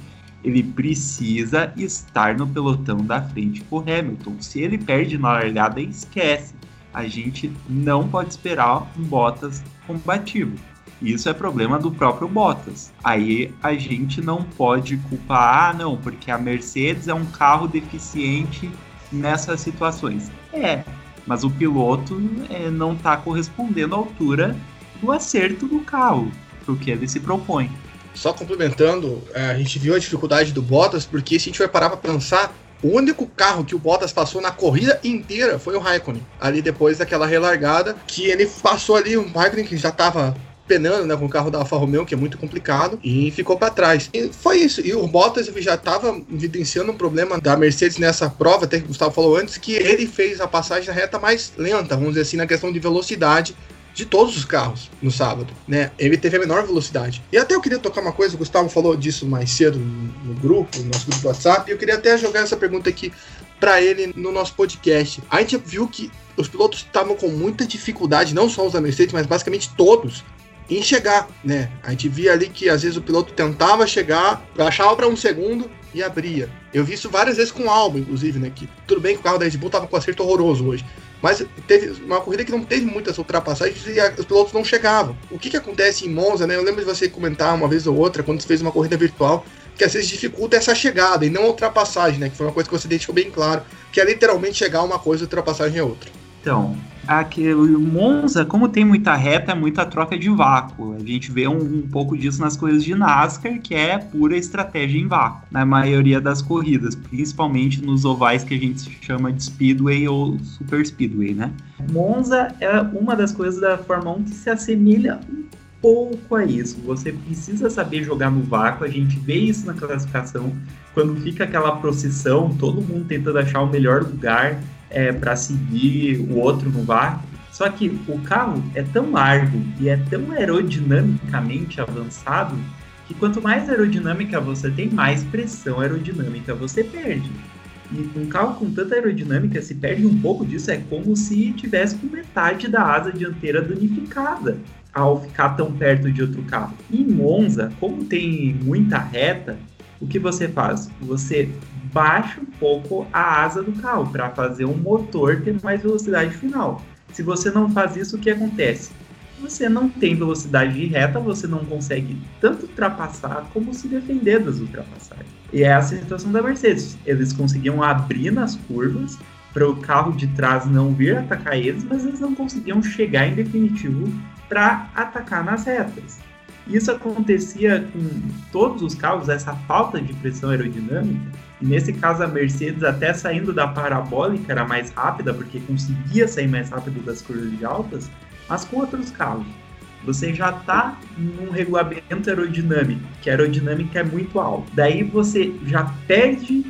ele precisa estar no pelotão da frente com o Hamilton. Se ele perde na largada, esquece. A gente não pode esperar um Bottas combativo. Isso é problema do próprio Bottas. Aí a gente não pode culpar, ah, não, porque a Mercedes é um carro deficiente nessas situações. É, mas o piloto é, não está correspondendo à altura do acerto do carro, para o que ele se propõe. Só complementando, é, a gente viu a dificuldade do Bottas, porque se a gente vai parar para pensar, o único carro que o Bottas passou na corrida inteira foi o Raikkonen. Ali depois daquela relargada, que ele passou ali, o Raikkonen que já estava penando né, com o carro da Alfa Romeo, que é muito complicado, e ficou para trás. E foi isso. E o Bottas já estava evidenciando um problema da Mercedes nessa prova, até que o Gustavo falou antes, que ele fez a passagem na reta mais lenta, vamos dizer assim, na questão de velocidade de todos os carros no sábado, né? Ele teve a menor velocidade. E até eu queria tocar uma coisa, o Gustavo falou disso mais cedo no grupo, no nosso grupo do WhatsApp, e eu queria até jogar essa pergunta aqui para ele no nosso podcast. A gente viu que os pilotos estavam com muita dificuldade, não só os da Mercedes, mas basicamente todos, em chegar, né? A gente via ali que às vezes o piloto tentava chegar, achava para um segundo e abria. Eu vi isso várias vezes com o Alba, inclusive, né? Que tudo bem que o carro da Red Bull tava com acerto horroroso hoje, mas teve uma corrida que não teve muitas ultrapassagens e a, os pilotos não chegavam. O que que acontece em Monza, né? Eu lembro de você comentar uma vez ou outra quando você fez uma corrida virtual que às vezes dificulta essa chegada e não a ultrapassagem, né? Que foi uma coisa que você deixou bem claro, que é literalmente chegar uma coisa e ultrapassagem é outra. Então, aqui, o Monza, como tem muita reta, é muita troca de vácuo. A gente vê um, um, pouco disso nas coisas de NASCAR, que é pura estratégia em vácuo, na maioria das corridas, principalmente nos ovais que a gente chama de Speedway ou Super Speedway, né? Monza é uma das coisas da Fórmula 1 que se assemelha um pouco a isso. Você precisa saber jogar no vácuo, a gente vê isso na classificação, quando fica aquela procissão, todo mundo tentando achar o melhor lugar é, para seguir o outro no vácuo. Só que o carro é tão largo e é tão aerodinamicamente avançado que quanto mais aerodinâmica você tem, mais pressão aerodinâmica você perde. E um carro com tanta aerodinâmica, se perde um pouco disso, é como se tivesse com metade da asa dianteira danificada ao ficar tão perto de outro carro. Em Monza, como tem muita reta, o que você faz? Você baixa um pouco a asa do carro para fazer o motor ter mais velocidade final. Se você não faz isso, o que acontece? Você não tem velocidade de reta, você não consegue tanto ultrapassar como se defender das ultrapassagens. E é a situação da Mercedes. Eles conseguiam abrir nas curvas para o carro de trás não vir atacar eles, mas eles não conseguiam chegar em definitivo para atacar nas retas. Isso acontecia com todos os carros, essa falta de pressão aerodinâmica, e nesse caso, a Mercedes, até saindo da parabólica, era mais rápida, porque conseguia sair mais rápido das curvas de altas, mas com outros carros. Você já está num regulamento aerodinâmico, que a aerodinâmica é muito alta. Daí você já perde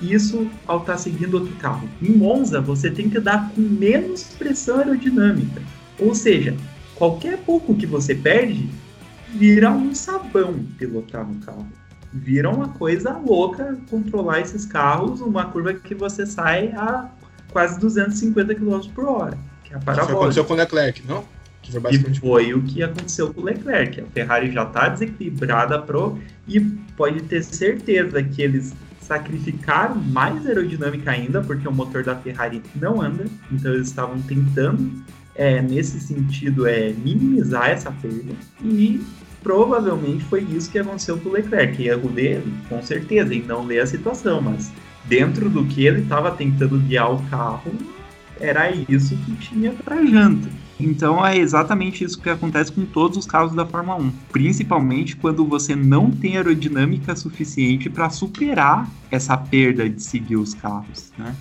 isso ao estar tá seguindo outro carro. Em Monza, você tem que dar com menos pressão aerodinâmica. Ou seja, qualquer pouco que você perde, vira um sabão pilotar no carro. vira uma coisa louca controlar esses carros, uma curva que você sai a quase 250 km por hora. Que é a Isso parabólica. aconteceu com o Leclerc, não? Foi E basicamente. foi o que aconteceu com o Leclerc. A Ferrari já está desequilibrada pro e pode ter certeza que eles sacrificaram mais aerodinâmica ainda, porque o motor da Ferrari não anda, então eles estavam tentando, é, nesse sentido, é, minimizar essa perda e provavelmente foi isso que aconteceu com o Leclerc. Erro dele, com certeza, em não ler a situação, mas dentro do que ele estava tentando guiar o carro, era isso que tinha para janta. Então é exatamente isso que acontece com todos os carros da Fórmula 1, principalmente quando você não tem aerodinâmica suficiente para superar essa perda de seguir os carros, né?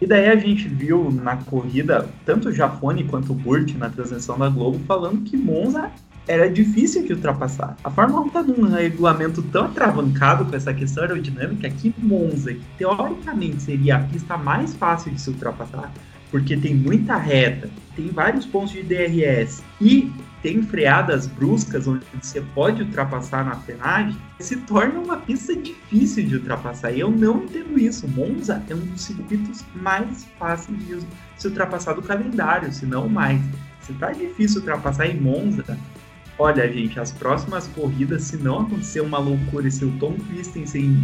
E daí a gente viu na corrida, tanto o Jafone quanto o Burt na transmissão da Globo falando que Monza era difícil de ultrapassar. A Fórmula 1 tá num regulamento tão atravancado com essa questão aerodinâmica que Monza, que teoricamente seria a pista mais fácil de se ultrapassar, porque tem muita reta, tem vários pontos de DRS e tem freadas bruscas onde você pode ultrapassar na frenagem, se torna uma pista difícil de ultrapassar. E eu não entendo isso. Monza é um dos circuitos mais fáceis de se ultrapassar do calendário, se não mais. Se tá difícil ultrapassar em Monza, olha, gente, as próximas corridas, se não acontecer uma loucura e se o Tom Christensen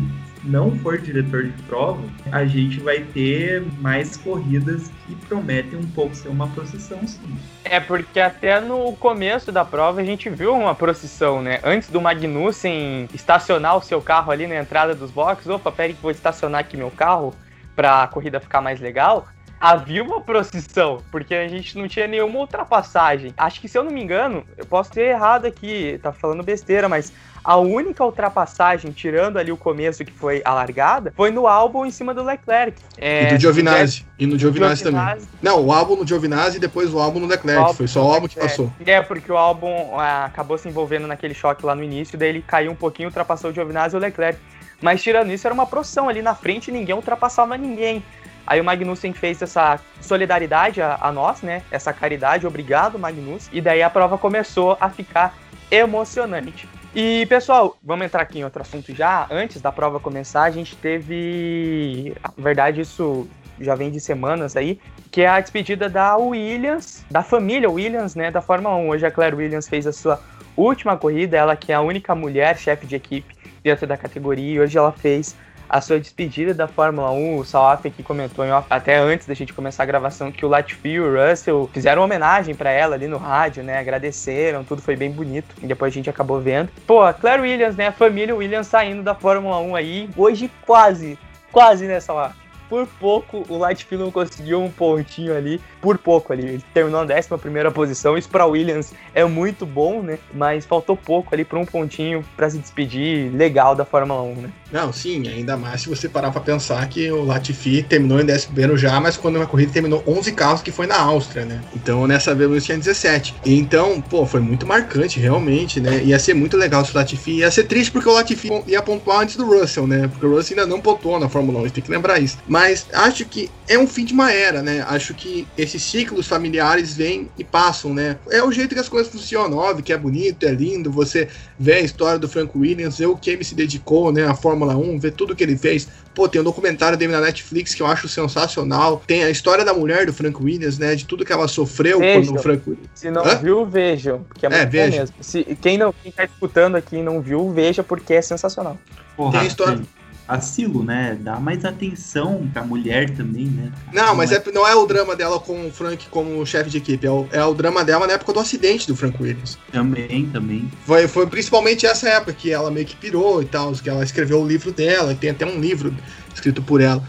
não for diretor de prova, a gente vai ter mais corridas que prometem um pouco ser uma procissão, sim. É porque até no começo da prova a gente viu uma procissão, né? Antes do Magnussen estacionar o seu carro ali na entrada dos boxes, opa, peraí que vou estacionar aqui meu carro para a corrida ficar mais legal. Havia uma procissão, porque a gente não tinha nenhuma ultrapassagem. Acho que se eu não me engano, eu posso ter errado aqui, tá falando besteira, mas a única ultrapassagem, tirando ali o começo que foi a largada, foi no álbum em cima do Leclerc. É, e do Giovinazzi. E no Giovinazzi também. Giovinazzi, Não, o álbum no Giovinazzi e depois o álbum no Leclerc. álbum foi só o álbum que passou. É, porque o álbum ah, acabou se envolvendo naquele choque lá no início, daí ele caiu um pouquinho, ultrapassou o Giovinazzi e o Leclerc. Mas tirando isso, era uma procissão ali na frente, ninguém ultrapassava ninguém. Aí o Magnussen fez essa solidariedade a, a nós, né? Essa caridade, obrigado, Magnussen. E daí a prova começou a ficar emocionante. E, pessoal, vamos entrar aqui em outro assunto já. Antes da prova começar, a gente teve. Na verdade, isso já vem de semanas aí, que é a despedida da Williams, da família Williams, né, da Fórmula 1. Hoje a Claire Williams fez a sua última corrida, ela que é a única mulher chefe de equipe dentro da categoria, e hoje ela fez a sua despedida da Fórmula 1. O Salaf aqui comentou off, até antes da gente começar a gravação que o Latifi e o Russell fizeram uma homenagem para ela ali no rádio, né? Agradeceram, tudo foi bem bonito. E depois a gente acabou vendo. Pô, a Claire Williams, né? A família Williams saindo da Fórmula 1 aí. Hoje quase, quase, né, Salaf? Por pouco o Lightfield não conseguiu um pontinho ali, por pouco ali. Ele terminou na 11 posição. Isso para Williams é muito bom, né? Mas faltou pouco ali para um pontinho para se despedir legal da Fórmula 1, né? Não, sim, ainda mais se você parar pra pensar que o Latifi terminou em 11 já, mas quando uma corrida terminou 11 carros, que foi na Áustria, né? Então nessa vez tinha 17. Então, pô, foi muito marcante, realmente, né? Ia ser muito legal se o Latifi. Ia ser triste porque o Latifi ia pontuar antes do Russell, né? Porque o Russell ainda não pontuou na Fórmula 1, a gente tem que lembrar isso. Mas acho que é um fim de uma era, né? Acho que esses ciclos familiares vêm e passam, né? É o jeito que as coisas funcionam, óbvio que é bonito, é lindo, você vê a história do Frank Williams, ver o que ele se dedicou, né, à Fórmula 1, ver tudo que ele fez. Pô, tem um documentário dele na Netflix que eu acho sensacional. Tem a história da mulher do Frank Williams, né, de tudo que ela sofreu Vejam. quando o Frank Williams... Se não Hã? viu, vejam, porque é muito É, bom veja. mesmo. Se, quem não quem tá escutando aqui e não viu, veja porque é sensacional. Porra, Tem a história- Vacilo, né? Dá mais atenção pra mulher também, né? Não, mas é, não é o drama dela com o Frank como chefe de equipe, é o, é o drama dela na época do acidente do Frank Williams. Também, também. Foi, foi principalmente essa época que ela meio que pirou e tal, que ela escreveu o livro dela, e tem até um livro escrito por ela.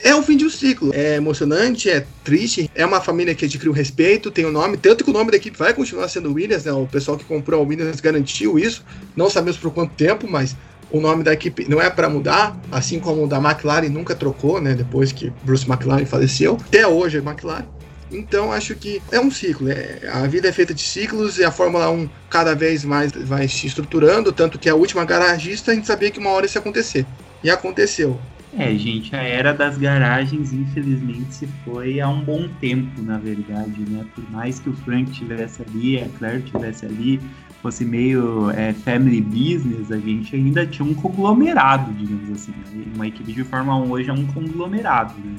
É o fim de um ciclo. É emocionante, é triste. É uma família que adquiriu respeito, tem o nome, tanto que o nome da equipe vai continuar sendo Williams, né? O pessoal que comprou a Williams garantiu isso. Não sabemos por quanto tempo, mas o nome da equipe não é para mudar, assim como o da McLaren nunca trocou, né? Depois que Bruce McLaren faleceu. Até hoje é McLaren. Então acho que é um ciclo. é- a vida é feita de ciclos e a Fórmula 1 cada vez mais vai se estruturando, tanto que a última garagista a gente sabia que uma hora isso ia acontecer. E aconteceu. É, gente, a era das garagens, infelizmente, se foi há um bom tempo, na verdade, né? Por mais que o Frank tivesse ali, a Claire tivesse ali, fosse meio é, family business, a gente ainda tinha um conglomerado, digamos assim. Né? Uma equipe de Fórmula 1 hoje é um conglomerado, né?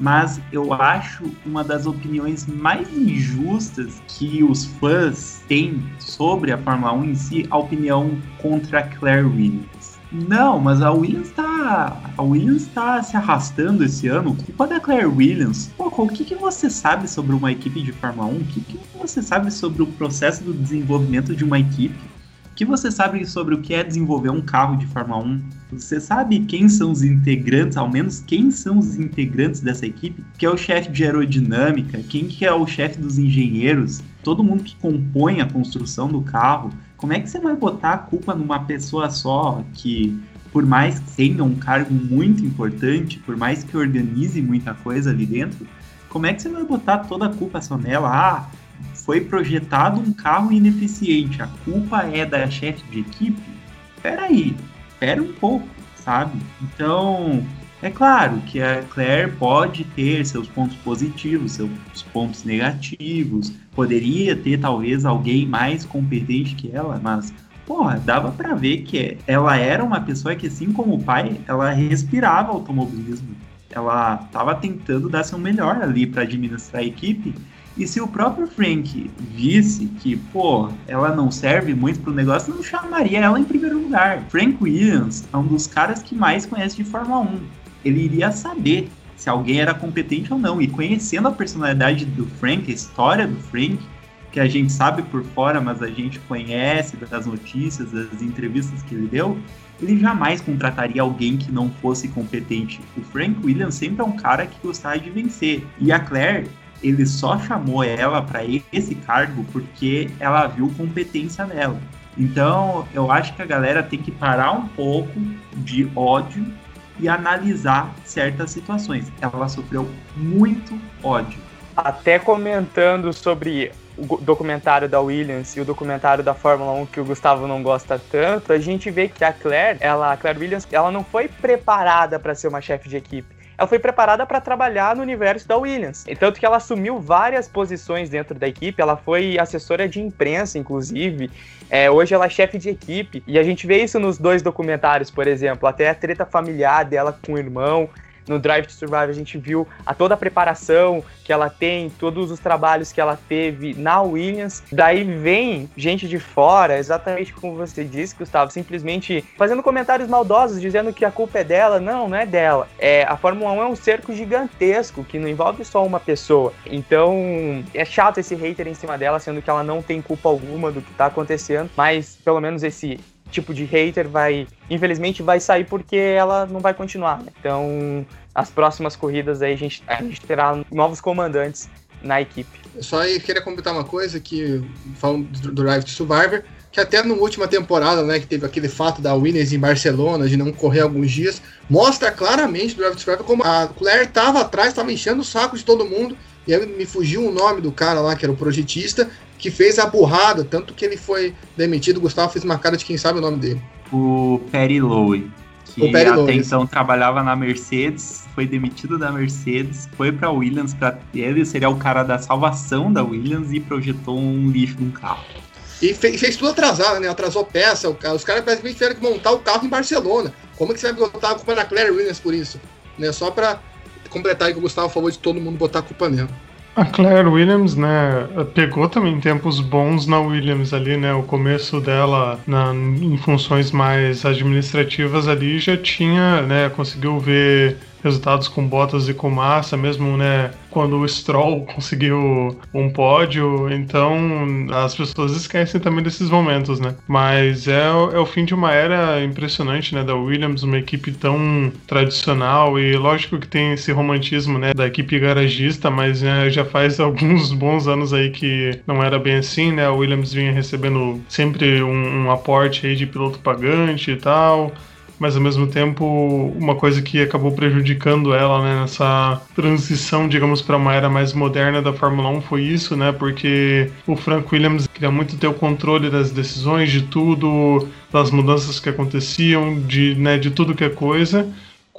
Mas eu acho uma das opiniões mais injustas que os fãs têm sobre a Fórmula 1 em si, a opinião contra a Claire Williams. Não, mas a Williams tá. A Williams tá se arrastando esse ano. Culpa da Claire Williams. Pô, o que, que você sabe sobre uma equipe de Fórmula 1? O que, que você sabe sobre o processo do desenvolvimento de uma equipe? O que você sabe sobre o que é desenvolver um carro de Fórmula 1? Você sabe quem são os integrantes, ao menos quem são os integrantes dessa equipe? Quem é o chefe de aerodinâmica? Quem que é o chefe dos engenheiros? Todo mundo que compõe a construção do carro como é que você vai botar a culpa numa pessoa só que, por mais que tenha um cargo muito importante, por mais que organize muita coisa ali dentro, como é que você vai botar toda a culpa só nela? Ah, foi projetado um carro ineficiente, a culpa é da chefe de equipe? Peraí, pera um pouco, sabe? Então, é claro que a Claire pode ter seus pontos positivos, seus pontos negativos, poderia ter talvez alguém mais competente que ela, mas porra, dava para ver que ela era uma pessoa que assim como o pai, ela respirava automobilismo. Ela estava tentando dar seu melhor ali para administrar a equipe. E se o próprio Frank visse que, pô, ela não serve muito pro negócio, não chamaria ela em primeiro lugar. Frank Williams é um dos caras que mais conhece de Fórmula 1 ele iria saber se alguém era competente ou não. E conhecendo a personalidade do Frank, a história do Frank, que a gente sabe por fora, mas a gente conhece das notícias, das entrevistas que ele deu, ele jamais contrataria alguém que não fosse competente. O Frank Williams sempre é um cara que gostava de vencer. E a Claire, ele só chamou ela para esse cargo porque ela viu competência nela. Então, eu acho que a galera tem que parar um pouco de ódio e analisar certas situações. Ela sofreu muito ódio. Até comentando sobre o documentário da Williams e o documentário da Fórmula 1 que o Gustavo não gosta tanto, a gente vê que a Claire, ela, a Claire Williams, ela não foi preparada para ser uma chefe de equipe ela foi preparada para trabalhar no universo da Williams. E tanto que ela assumiu várias posições dentro da equipe, ela foi assessora de imprensa, inclusive. É, hoje ela é chefe de equipe. E a gente vê isso nos dois documentários, por exemplo, até a treta familiar dela com o irmão no Drive to Survive a gente viu a toda a preparação que ela tem, todos os trabalhos que ela teve na Williams. Daí vem gente de fora, exatamente como você disse, Gustavo, simplesmente fazendo comentários maldosos, dizendo que a culpa é dela. Não, não é dela. É, a Fórmula 1 é um cerco gigantesco que não envolve só uma pessoa. Então é chato esse hater em cima dela, sendo que ela não tem culpa alguma do que tá acontecendo, mas pelo menos esse tipo de hater vai, infelizmente, vai sair porque ela não vai continuar. Né? Então, as próximas corridas aí a gente, a gente terá novos comandantes na equipe. Eu só queria completar uma coisa que falando do Drive to Survivor, que até na última temporada, né, que teve aquele fato da Williams em Barcelona de não correr alguns dias, mostra claramente do Drive to Survivor como a Claire estava atrás, estava enchendo o saco de todo mundo, e aí me fugiu o nome do cara lá, que era o projetista, que fez a burrada, tanto que ele foi demitido. O Gustavo fez uma cara de quem sabe o nome dele. O Perry Lowe, que o até então trabalhava na Mercedes, foi demitido da Mercedes, foi para Williams, para ele seria o cara da salvação da Williams e projetou um lixo num carro. E fez, fez tudo atrasado, né? Atrasou peça, os caras praticamente tiveram que montar o carro em Barcelona. Como que você vai botar a culpa na Claire Williams por isso? Né? Só para completar aí que o Gustavo falou de todo mundo botar a culpa nela. A Claire Williams, né, pegou também tempos bons na Williams ali, né? O começo dela na, em funções mais administrativas ali já tinha, né, conseguiu ver resultados com Bottas e com Massa, mesmo né, quando o Stroll conseguiu um pódio, então as pessoas esquecem também desses momentos, né? Mas é, é o fim de uma era impressionante, né, da Williams, uma equipe tão tradicional e lógico que tem esse romantismo, né, da equipe garagista, mas né, já faz alguns bons anos aí que não era bem assim, né? A Williams vinha recebendo sempre um, um aporte aí de piloto pagante e tal mas ao mesmo tempo uma coisa que acabou prejudicando ela né, nessa transição, digamos, para uma era mais moderna da Fórmula 1 foi isso, né? Porque o Frank Williams queria muito ter o controle das decisões, de tudo, das mudanças que aconteciam, de, né, de tudo que é coisa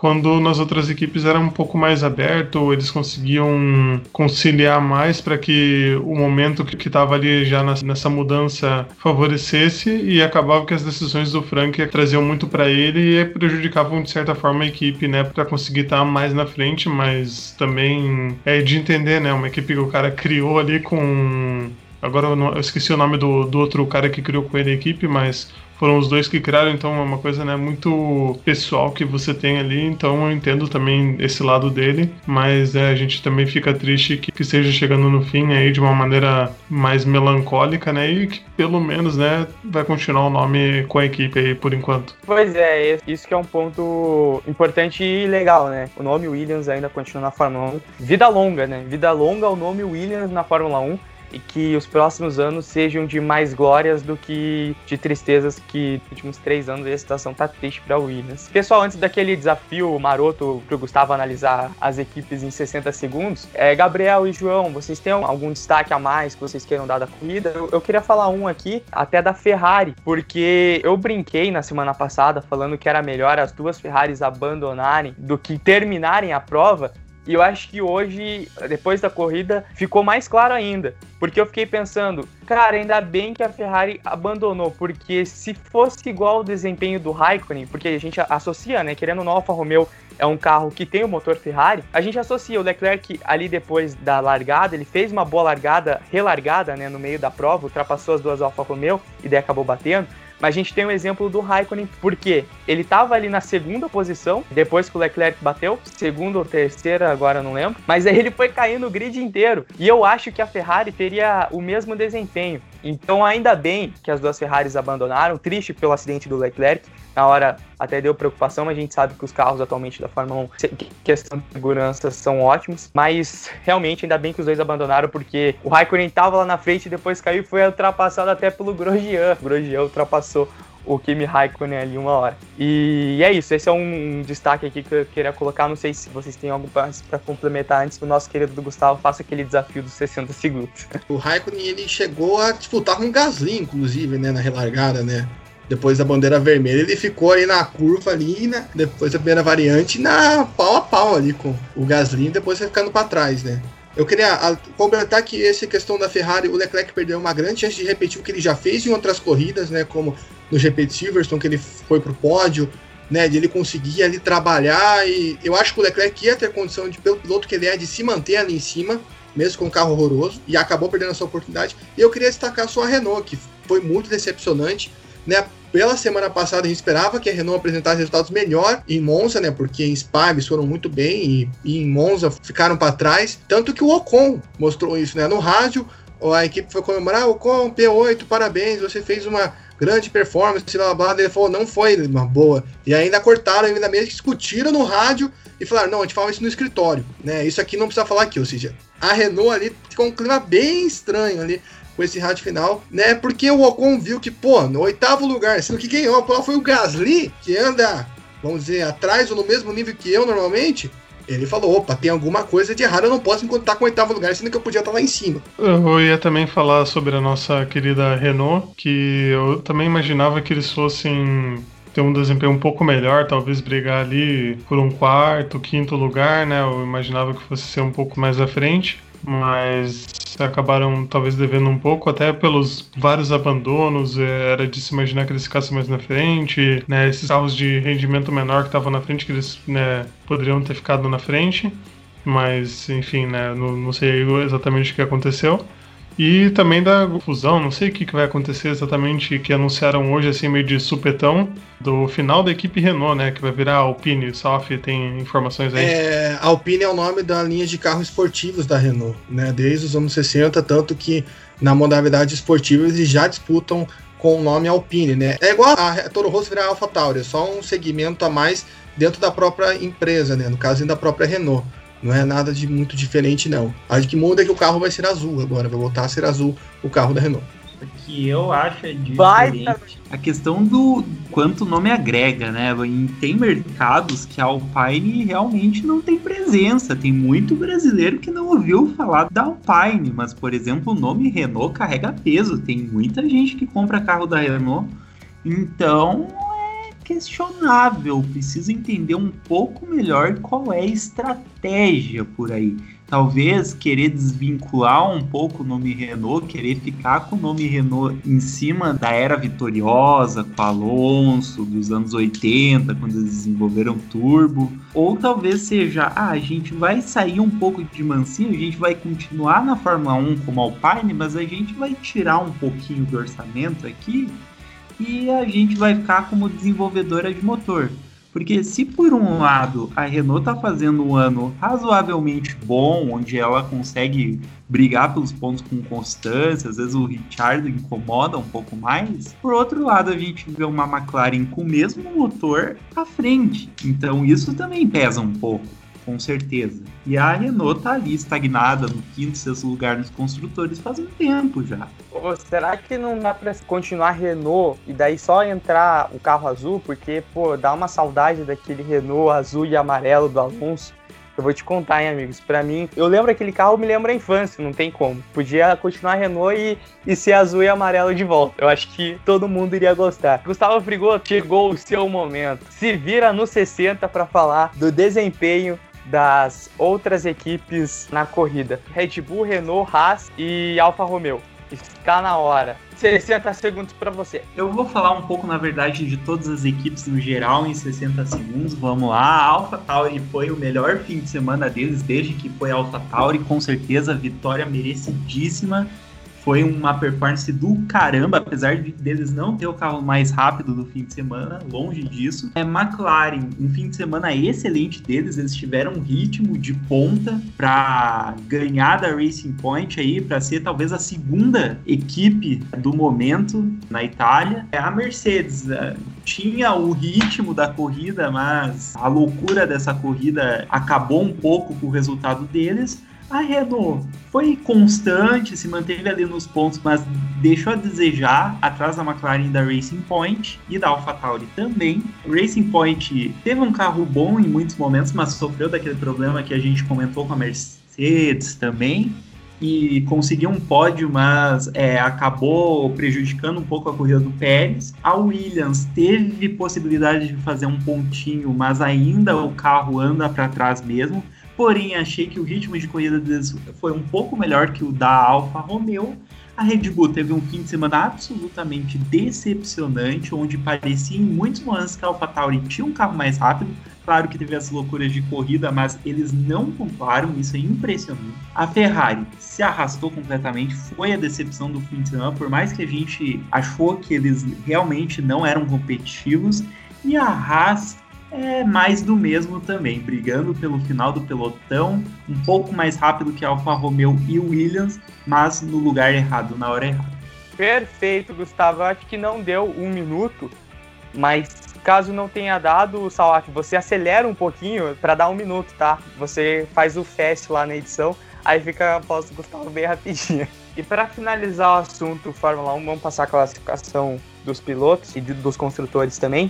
quando nas outras equipes era um pouco mais aberto, eles conseguiam conciliar mais para que o momento que estava ali já nessa mudança favorecesse e acabava que as decisões do Frank traziam muito para ele e prejudicavam de certa forma a equipe, né, para conseguir estar tá mais na frente, mas também é de entender, né, uma equipe que o cara criou ali com Agora eu, não, eu, esqueci o nome do, do outro cara que criou com ele a equipe, mas foram os dois que criaram, então é uma coisa né, muito pessoal que você tem ali, então eu entendo também esse lado dele, mas é, a gente também fica triste que, que esteja chegando no fim aí de uma maneira mais melancólica, né, e que pelo menos, né, vai continuar o nome com a equipe aí por enquanto. Pois é, isso que é um ponto importante e legal, né, o nome Williams ainda continua na Fórmula 1, vida longa, né, vida longa o nome Williams na Fórmula 1, e que os próximos anos sejam de mais glórias do que de tristezas que nos últimos três anos a situação tá triste para Williams. Pessoal, antes daquele desafio maroto pro Gustavo analisar as equipes em 60 segundos, é, Gabriel e João, vocês têm algum destaque a mais que vocês queiram dar da corrida? Eu, eu queria falar um aqui, até da Ferrari, porque eu brinquei na semana passada falando que era melhor as duas Ferraris abandonarem do que terminarem a prova, e eu acho que hoje, depois da corrida, ficou mais claro ainda. Porque eu fiquei pensando, cara, ainda bem que a Ferrari abandonou, porque se fosse igual o desempenho do Raikkonen, porque a gente associa, né, querendo ou não, Alfa Romeo é um carro que tem o motor Ferrari, a gente associa o Leclerc ali depois da largada, ele fez uma boa largada, relargada, né, no meio da prova, ultrapassou as duas Alfa Romeo e daí acabou batendo. Mas a gente tem um exemplo do Raikkonen, porque ele estava ali na segunda posição, depois que o Leclerc bateu, segunda ou terceira, agora não lembro, mas aí ele foi caindo o grid inteiro. E eu acho que a Ferrari teria o mesmo desempenho. Então, ainda bem que as duas Ferraris abandonaram, triste pelo acidente do Leclerc. Na hora até deu preocupação, mas a gente sabe que os carros atualmente da Fórmula 1, questão de segurança, são ótimos. Mas realmente, ainda bem que os dois abandonaram, porque o Raikkonen estava lá na frente e depois caiu e foi ultrapassado até pelo Grosjean. O Grosjean ultrapassou o Kimi Raikkonen ali uma hora. E é isso, esse é um destaque aqui que eu queria colocar. Não sei se vocês têm algo para complementar antes que o nosso querido do Gustavo faça aquele desafio dos 60 segundos. O Raikkonen ele chegou a disputar com o Gasly, inclusive, né, na relargada, né? Depois da bandeira vermelha, ele ficou aí na curva ali, né? Depois da primeira variante, na pau a pau ali com o Gasly, depois ficando para trás, né? Eu queria complementar que essa questão da Ferrari, o Leclerc perdeu uma grande chance de repetir o que ele já fez em outras corridas, né? Como no GP de Silverstone, que ele foi pro pódio, né? De ele conseguir ali trabalhar. E eu acho que o Leclerc ia ter condição, de, pelo piloto que ele é, de se manter ali em cima, mesmo com um carro horroroso, e acabou perdendo essa oportunidade. E eu queria destacar só a Renault, que foi muito decepcionante, né? Pela semana passada a gente esperava que a Renault apresentasse resultados melhor em Monza, né? Porque em Spa eles foram muito bem e, e em Monza ficaram para trás. Tanto que o Ocon mostrou isso, né? No rádio, a equipe foi comemorar, Ocon, P8, parabéns, você fez uma grande performance, blá, blá. ele falou, não foi uma boa. E ainda cortaram, ainda mesmo discutiram no rádio e falaram, não, a gente fala isso no escritório, né? Isso aqui não precisa falar aqui, ou seja, a Renault ali ficou um clima bem estranho ali com esse rádio final, né? Porque o Ocon viu que, pô, no oitavo lugar, sendo que quem ganhou a foi o Gasly, que anda, vamos dizer, atrás ou no mesmo nível que eu normalmente. Ele falou: opa, tem alguma coisa de errado, eu não posso encontrar com o oitavo lugar, sendo que eu podia estar lá em cima. Eu ia também falar sobre a nossa querida Renault, que eu também imaginava que eles fossem ter um desempenho um pouco melhor, talvez brigar ali por um quarto, quinto lugar, né? Eu imaginava que fosse ser um pouco mais à frente mas acabaram talvez devendo um pouco, até pelos vários abandonos, é, era de se imaginar que eles ficassem mais na frente, né, esses carros de rendimento menor que estavam na frente, que eles né, poderiam ter ficado na frente, mas enfim, né, não, não sei exatamente o que aconteceu. E também da fusão, não sei o que, vai acontecer exatamente, que anunciaram hoje, assim, meio de supetão, do final da equipe Renault, né? Que vai virar Alpine. Saf tem informações aí? É, Alpine é o nome da linha de carros esportivos da Renault, né? Desde os anos 60, tanto que na modalidade esportiva eles já disputam com o nome Alpine, né? É igual a Toro Rosso virar Alpha Tauri, é só um segmento a mais dentro da própria empresa, né? No caso, da própria Renault. Não é nada de muito diferente, não. A que muda é que o carro vai ser azul agora, vai voltar a ser azul o carro da Renault. O que eu acho é diferente a questão do quanto o nome agrega, né? Tem mercados que a Alpine realmente não tem presença. Tem muito brasileiro que não ouviu falar da Alpine, mas, por exemplo, o nome Renault carrega peso. Tem muita gente que compra carro da Renault. Então, questionável. Preciso entender um pouco melhor qual é a estratégia por aí talvez querer desvincular um pouco o nome Renault, querer ficar com o nome Renault em cima da era vitoriosa, com Alonso, dos anos 80, quando eles desenvolveram Turbo, ou talvez seja, ah, a gente vai sair um pouco de mansinho, a gente vai continuar na Fórmula 1 como Alpine, mas a gente vai tirar um pouquinho do orçamento aqui e a gente vai ficar como desenvolvedora de motor. Porque se por um lado a Renault está fazendo um ano razoavelmente bom, onde ela consegue brigar pelos pontos com constância, às vezes o Richard incomoda um pouco mais, por outro lado a gente vê uma McLaren com o mesmo motor à frente. Então isso também pesa um pouco com certeza. E a Renault tá ali estagnada no quinto, sexto lugar nos construtores faz um tempo já. Pô, será que não dá pra continuar Renault e daí só entrar o carro azul? Porque, pô, dá uma saudade daquele Renault azul e amarelo do Alonso. Eu vou te contar, hein, amigos. Para mim, eu lembro aquele carro, me lembra a infância, não tem como. Podia continuar Renault e, e ser azul e amarelo de volta. Eu acho que todo mundo iria gostar. Gustavo Frigoto, chegou o seu momento. Se vira no 60 para falar do desempenho das outras equipes na corrida. Red Bull, Renault, Haas e Alfa Romeo. Está na hora. 60 segundos para você. Eu vou falar um pouco, na verdade, de todas as equipes no geral em 60 segundos. Vamos lá. A Alpha Tauri foi o melhor fim de semana deles desde que foi Alpha Tauri. Com certeza, vitória merecidíssima foi uma performance do caramba, apesar de deles não ter o carro mais rápido do fim de semana, longe disso. É McLaren, um fim de semana excelente deles, eles tiveram um ritmo de ponta para ganhar da Racing Point aí, para ser talvez a segunda equipe do momento na Itália. É, a Mercedes é, tinha o ritmo da corrida, mas a loucura dessa corrida acabou um pouco com o resultado deles. A Renault foi constante, se manteve ali nos pontos, mas deixou a desejar atrás da McLaren da Racing Point e da AlphaTauri também. Racing Point teve um carro bom em muitos momentos, mas sofreu daquele problema que a gente comentou com a Mercedes também e conseguiu um pódio, mas é, acabou prejudicando um pouco a corrida do Pérez. A Williams teve possibilidade de fazer um pontinho, mas ainda o carro anda para trás mesmo porém achei que o ritmo de corrida deles foi um pouco melhor que o da Alfa Romeo. A Red Bull teve um fim de semana absolutamente decepcionante, onde parecia em muitos momentos que a AlphaTauri tinha um carro mais rápido. Claro que teve as loucuras de corrida, mas eles não pontuaram, isso é impressionante. A Ferrari se arrastou completamente, foi a decepção do fim de semana, por mais que a gente achou que eles realmente não eram competitivos. E a Haas é mais do mesmo também, brigando pelo final do pelotão, um pouco mais rápido que Alfa Romeo e Williams, mas no lugar errado, na hora errada. Perfeito, Gustavo. Eu acho que não deu um minuto, mas caso não tenha dado, Salaf, você acelera um pouquinho para dar um minuto, tá? Você faz o fast lá na edição, aí fica a voz do Gustavo bem rapidinho. E para finalizar o assunto Fórmula 1, vamos passar a classificação dos pilotos e dos construtores também.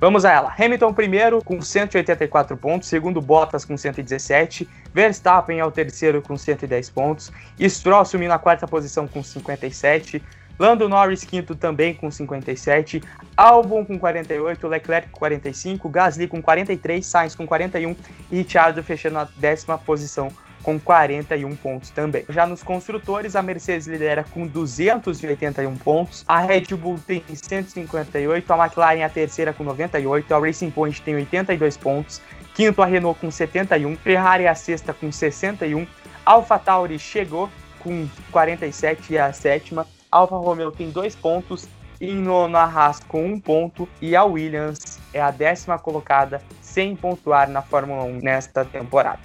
Vamos a ela. Hamilton primeiro com 184 pontos, segundo Bottas com 117, Verstappen é o terceiro com 110 pontos, Stroll assumindo a quarta posição com 57, Lando Norris quinto também com 57, Albon com 48, Leclerc com 45, Gasly com 43, Sainz com 41 e Ricciardo fechando a décima posição com 41 pontos também. Já nos construtores, a Mercedes lidera com 281 pontos, a Red Bull tem 158, a McLaren é a terceira com 98, a Racing Point tem 82 pontos, quinto a Renault com 71, Ferrari é a sexta com 61, AlphaTauri chegou com 47 e é a sétima, Alfa Romeo tem dois pontos, em nono a Haas com um ponto e a Williams é a décima colocada sem pontuar na Fórmula 1 nesta temporada.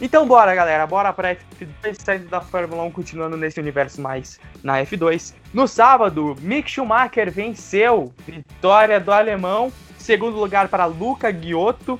Então bora, galera, bora pra F2, saindo da Fórmula 1, continuando nesse universo mais na F2. No sábado, Mick Schumacher venceu, vitória do alemão, segundo lugar para Luca Giotto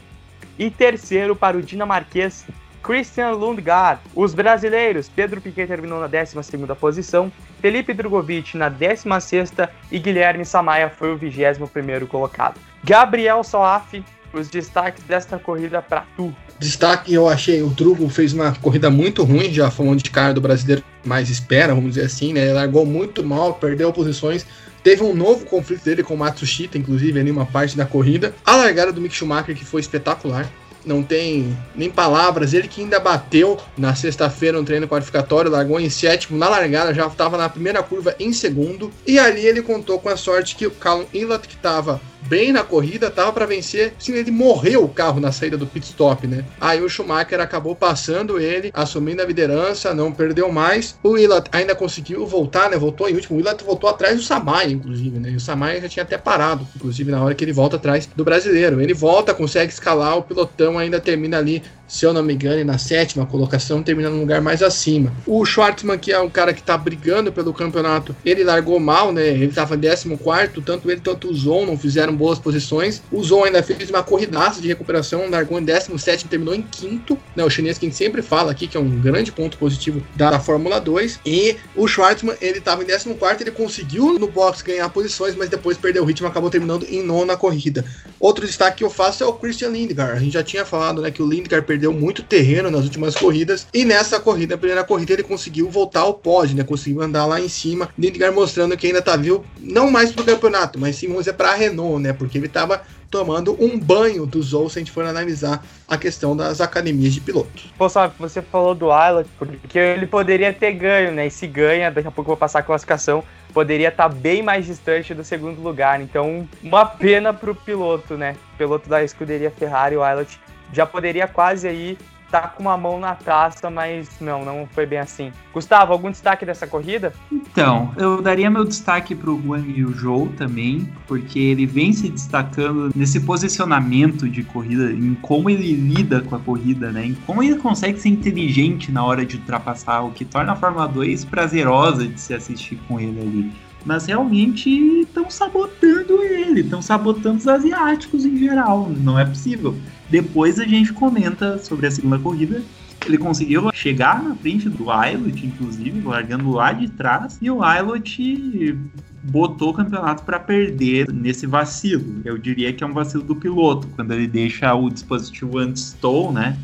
e terceiro para o dinamarquês Christian Lundgaard. Os brasileiros, Pedro Piquet terminou na 12 posição, Felipe Drogovic na 16 e Guilherme Samaia foi o 21 colocado. Gabriel Soaf, os destaques desta corrida para tu. Destaque, eu achei, o Drugo fez uma corrida muito ruim, já falando de cara do brasileiro mais espera, vamos dizer assim, né? Ele largou muito mal, perdeu posições, Teve um novo conflito dele com o Matsushita, inclusive, ali uma parte da corrida. A largada do Mick Schumacher, que foi espetacular não tem nem palavras. Ele que ainda bateu na sexta-feira no treino qualificatório, largou em sétimo na largada, já estava na primeira curva em segundo. E ali ele contou com a sorte que o Callum Inlet, que estava bem na corrida, tava para vencer. Sim, ele morreu o carro na saída do pit stop, né? Aí o Schumacher acabou passando ele, assumindo a liderança, não perdeu mais. O Willard ainda conseguiu voltar, né? Voltou em último. O Willard voltou atrás do Samaya, inclusive, né? E o Samaya já tinha até parado, inclusive na hora que ele volta atrás do brasileiro. Ele volta, consegue escalar, o pilotão ainda termina ali se eu não me engano, na sétima colocação, terminando um lugar mais acima. O Schwartzman, que é um cara que tá brigando pelo campeonato, ele largou mal, né? Ele tava em 14, tanto ele quanto o Zon não fizeram boas posições. O Zon ainda fez uma corridaça de recuperação, largou em 17 e terminou em quinto. Né? O chinês que a gente sempre fala aqui, que é um grande ponto positivo da Fórmula 2. E o Schwartzman, ele tava em 14, ele conseguiu no box ganhar posições, mas depois perdeu o ritmo, acabou terminando em nona corrida. Outro destaque que eu faço é o Christian Lindgar. A gente já tinha falado, né, que o Lindgar perdeu perdeu muito terreno nas últimas corridas. E nessa corrida, a primeira corrida, ele conseguiu voltar ao pódio, né? Conseguiu andar lá em cima. Lindgar mostrando que ainda tá vivo, não mais pro campeonato, mas sim, vamos dizer, pra Renault, né? Porque ele tava tomando um banho do Zou se a gente for analisar a questão das academias de pilotos. Pô, sabe, você falou do Islet, porque ele poderia ter ganho, né? E se ganha, daqui a pouco eu vou passar a classificação, poderia estar tá bem mais distante do segundo lugar. Então, uma pena pro piloto, né? Piloto da escuderia Ferrari, o Islet, já poderia quase aí estar tá com uma mão na taça, mas não, não foi bem assim. Gustavo, algum destaque dessa corrida? Então, eu daria meu destaque para o Guan Yu Zhou também, porque ele vem se destacando nesse posicionamento de corrida, em como ele lida com a corrida, né? Em como ele consegue ser inteligente na hora de ultrapassar, o que torna a Fórmula 2 prazerosa de se assistir com ele ali mas realmente estão sabotando ele, estão sabotando os asiáticos em geral. Não é possível. Depois a gente comenta sobre a segunda corrida. Ele conseguiu chegar na frente do Ailot, inclusive, largando lá de trás, e o Ailot botou o campeonato para perder nesse vacilo. Eu diria que é um vacilo do piloto, quando ele deixa o dispositivo anti-stall, né?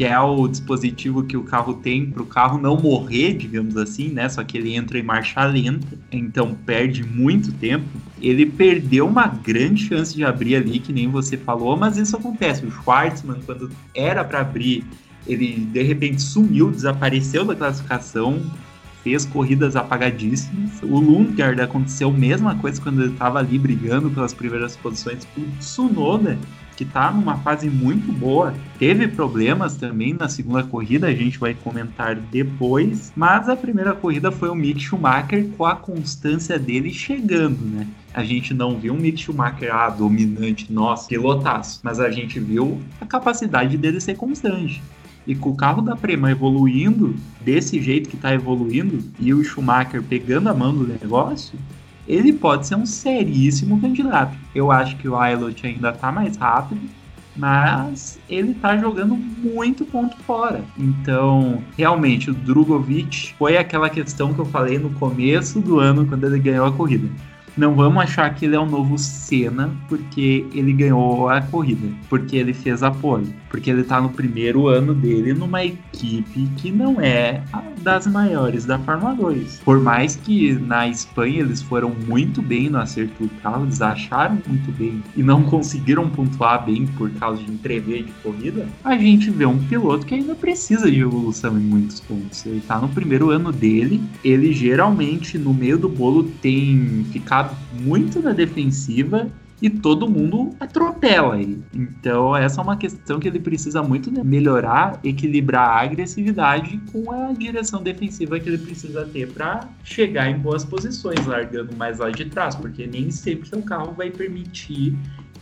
Que é o dispositivo que o carro tem para o carro não morrer, digamos assim, né? Só que ele entra em marcha lenta, então perde muito tempo. Ele perdeu uma grande chance de abrir ali, que nem você falou, mas isso acontece. O Schwartzman, quando era para abrir, ele de repente sumiu, desapareceu da classificação, fez corridas apagadíssimas. O Lundgaard aconteceu a mesma coisa quando ele estava ali brigando pelas primeiras posições. O Tsunoda que está numa fase muito boa. Teve problemas também na segunda corrida, a gente vai comentar depois, mas a primeira corrida foi o Mick Schumacher com a constância dele chegando, né? A gente não viu um Mick Schumacher ah, dominante, nossa, pilotaço, mas a gente viu a capacidade dele ser constante. E com o carro da Prema evoluindo desse jeito que está evoluindo e o Schumacher pegando a mão do negócio, ele pode ser um seríssimo candidato. Eu acho que o Ailot ainda tá mais rápido, mas ele tá jogando muito ponto fora. Então, realmente, o Drogovic foi aquela questão que eu falei no começo do ano, quando ele ganhou a corrida. Não vamos achar que ele é o novo Senna porque ele ganhou a corrida, porque ele fez a pole, porque ele tá no primeiro ano dele numa equipe que não é das maiores da Fórmula 2. Por mais que na Espanha eles foram muito bem no acerto do carro, eles acharam muito bem e não conseguiram pontuar bem por causa de entrever de corrida, a gente vê um piloto que ainda precisa de evolução em muitos pontos. Ele tá no primeiro ano dele, ele geralmente no meio do bolo tem ficado muito na defensiva e todo mundo atropela ele. Então, essa é uma questão que ele precisa muito né? melhorar, equilibrar a agressividade com a direção defensiva que ele precisa ter para chegar em boas posições, largando mais lá de trás, porque nem sempre seu carro vai permitir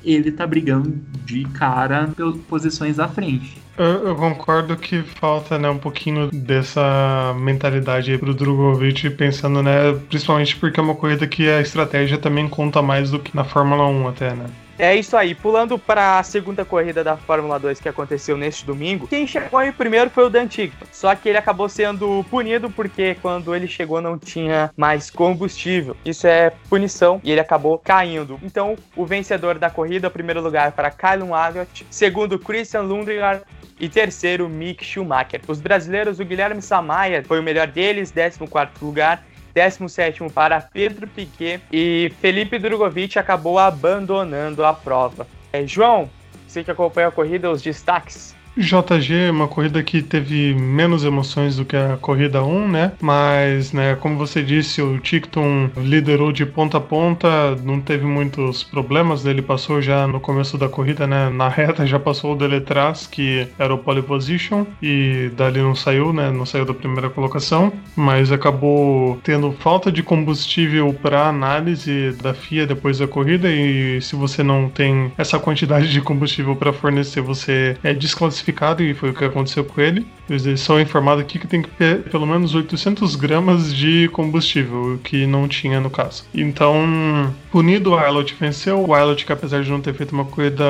ele tá brigando de cara pelas posições à frente. Eu, eu, concordo que falta né, um pouquinho dessa mentalidade aí pro Drogovic, pensando, né, principalmente porque é uma corrida que a estratégia também conta mais do que na Fórmula 1 até, né? É isso aí. Pulando para a segunda corrida da Fórmula 2 que aconteceu neste domingo, quem chegou em primeiro foi o Dan Tickton. Só que ele acabou sendo punido porque quando ele chegou não tinha mais combustível. Isso é punição e ele acabou caindo. Então, o vencedor da corrida, primeiro lugar para Kylon Agot, segundo Christian Lundgaard e terceiro Mick Schumacher. Os brasileiros, o Guilherme Samaia foi o melhor deles, 14 lugar. 17 para Pedro Piquet e Felipe Drogovic acabou abandonando a prova. É, João, você que acompanha a corrida, os destaques. JG é uma corrida que teve menos emoções do que a corrida 1, né? Mas, né, como você disse, o Ticton liderou de ponta a ponta, não teve muitos problemas, ele passou já no começo da corrida, né? Na reta já passou o Deletraz, que era o pole position, e dali não saiu, né? Não saiu da primeira colocação, mas acabou tendo falta de combustível para análise da FIA depois da corrida, e se você não tem essa quantidade de combustível para fornecer, você é desclassificado classificado e foi o que aconteceu com ele. Eles são informados aqui que tem que ter pelo menos 800 gramas de combustível, que não tinha no caso. Então, punido, o Ailot venceu. O Ailot, que apesar de não ter feito uma corrida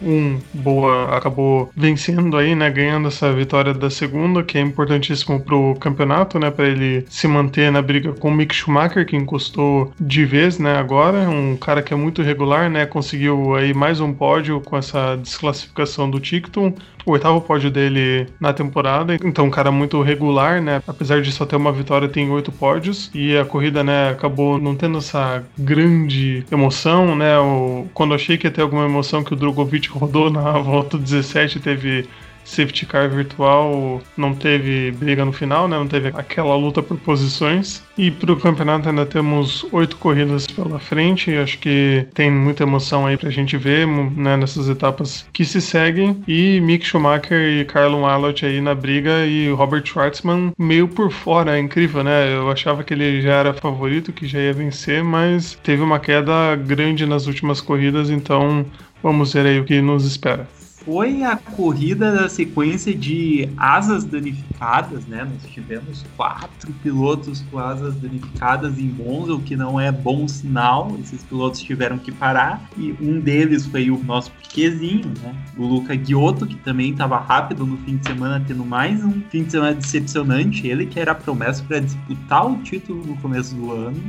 um boa, acabou vencendo aí, né? Ganhando essa vitória da segunda, que é importantíssimo pro campeonato, né? Para ele se manter na briga com o Mick Schumacher, que encostou de vez, né? Agora, um cara que é muito regular, né? Conseguiu aí mais um pódio com essa desclassificação do Ticton o oitavo pódio dele na temporada. Então, um cara muito regular, né? Apesar de só ter uma vitória, tem oito pódios. E a corrida, né, acabou não tendo essa grande emoção, né? O, quando achei que ia ter alguma emoção que o Drogovic rodou na volta 17, teve safety car virtual não teve briga no final, né? Não teve aquela luta por posições. E para o campeonato ainda temos oito corridas pela frente. Acho que tem muita emoção aí para a gente ver né, nessas etapas que se seguem. E Mick Schumacher e Carlo Malott aí na briga e Robert Schwartzman meio por fora. É incrível, né? Eu achava que ele já era favorito, que já ia vencer, mas teve uma queda grande nas últimas corridas, então vamos ver aí o que nos espera foi a corrida da sequência de asas danificadas, né? Nós tivemos quatro pilotos com asas danificadas em Monza, o que não é bom sinal. Esses pilotos tiveram que parar e um deles foi o nosso Piquezinho, né? O Luca Giotto, que também estava rápido no fim de semana, tendo mais um fim de semana decepcionante. Ele que era promessa para disputar o título no começo do ano.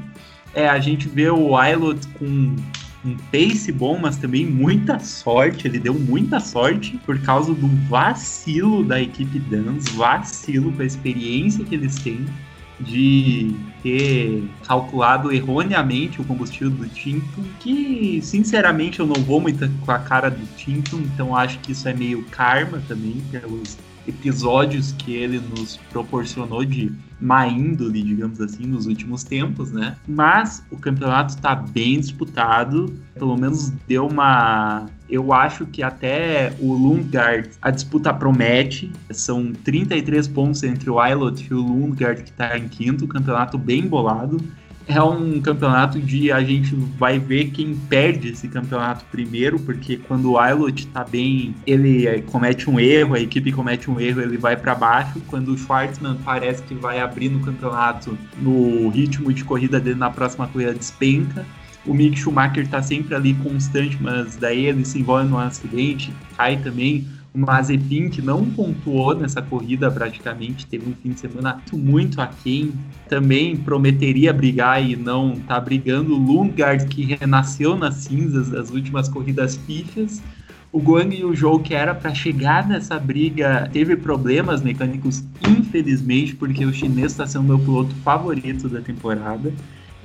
É, a gente vê o Ailot com um pace bom, mas também muita sorte. Ele deu muita sorte por causa do vacilo da equipe Dans, vacilo com a experiência que eles têm de ter calculado erroneamente o combustível do Tinto, que sinceramente eu não vou muito com a cara do Tinto, então acho que isso é meio karma também pelos episódios que ele nos proporcionou de má índole, digamos assim, nos últimos tempos, né? Mas o campeonato está bem disputado, pelo menos deu uma. Eu acho que até o Lundgaard a disputa promete. São 33 pontos entre o Ailot e o Lundgaard, que está em quinto, campeonato bem bolado é um campeonato de a gente vai ver quem perde esse campeonato primeiro, porque quando o Ailot tá bem, ele eh, comete um erro, a equipe comete um erro, ele vai para baixo. Quando o Schwartzman parece que vai abrir no campeonato, no ritmo de corrida dele na próxima corrida despenca. O Mick Schumacher tá sempre ali constante, mas daí ele se envolve num acidente, cai também. O Mazepin, que não pontuou nessa corrida praticamente, teve um fim de semana muito aquém. Também prometeria brigar e não tá brigando. O Lundgaard, que renasceu nas cinzas das últimas corridas pífias. O Guang e o Zhou, que era para chegar nessa briga, teve problemas mecânicos, infelizmente, porque o chinês está sendo meu piloto favorito da temporada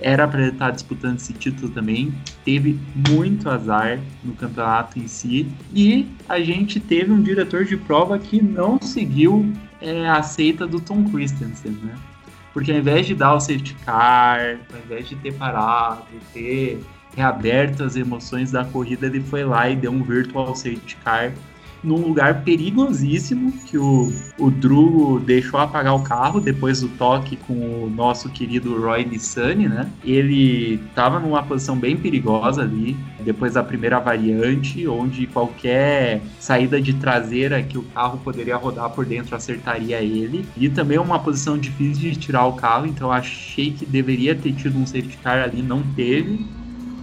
era para estar disputando esse título também. Teve muito azar no campeonato em si. E a gente teve um diretor de prova que não seguiu é, a seita do Tom Christensen, né? Porque ao invés de dar o safety car, ao invés de ter parado, ter reaberto as emoções da corrida, ele foi lá e deu um virtual safety car num lugar perigosíssimo que o, o Drugo deixou apagar o carro depois do toque com o nosso querido Roy Nissani, né? Ele estava numa posição bem perigosa ali, depois da primeira variante, onde qualquer saída de traseira que o carro poderia rodar por dentro acertaria ele. E também uma posição difícil de tirar o carro, então achei que deveria ter tido um safety car ali, não teve.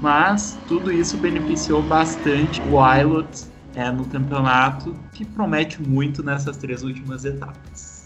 Mas tudo isso beneficiou bastante o Ilot é, no campeonato, que promete muito nessas três últimas etapas.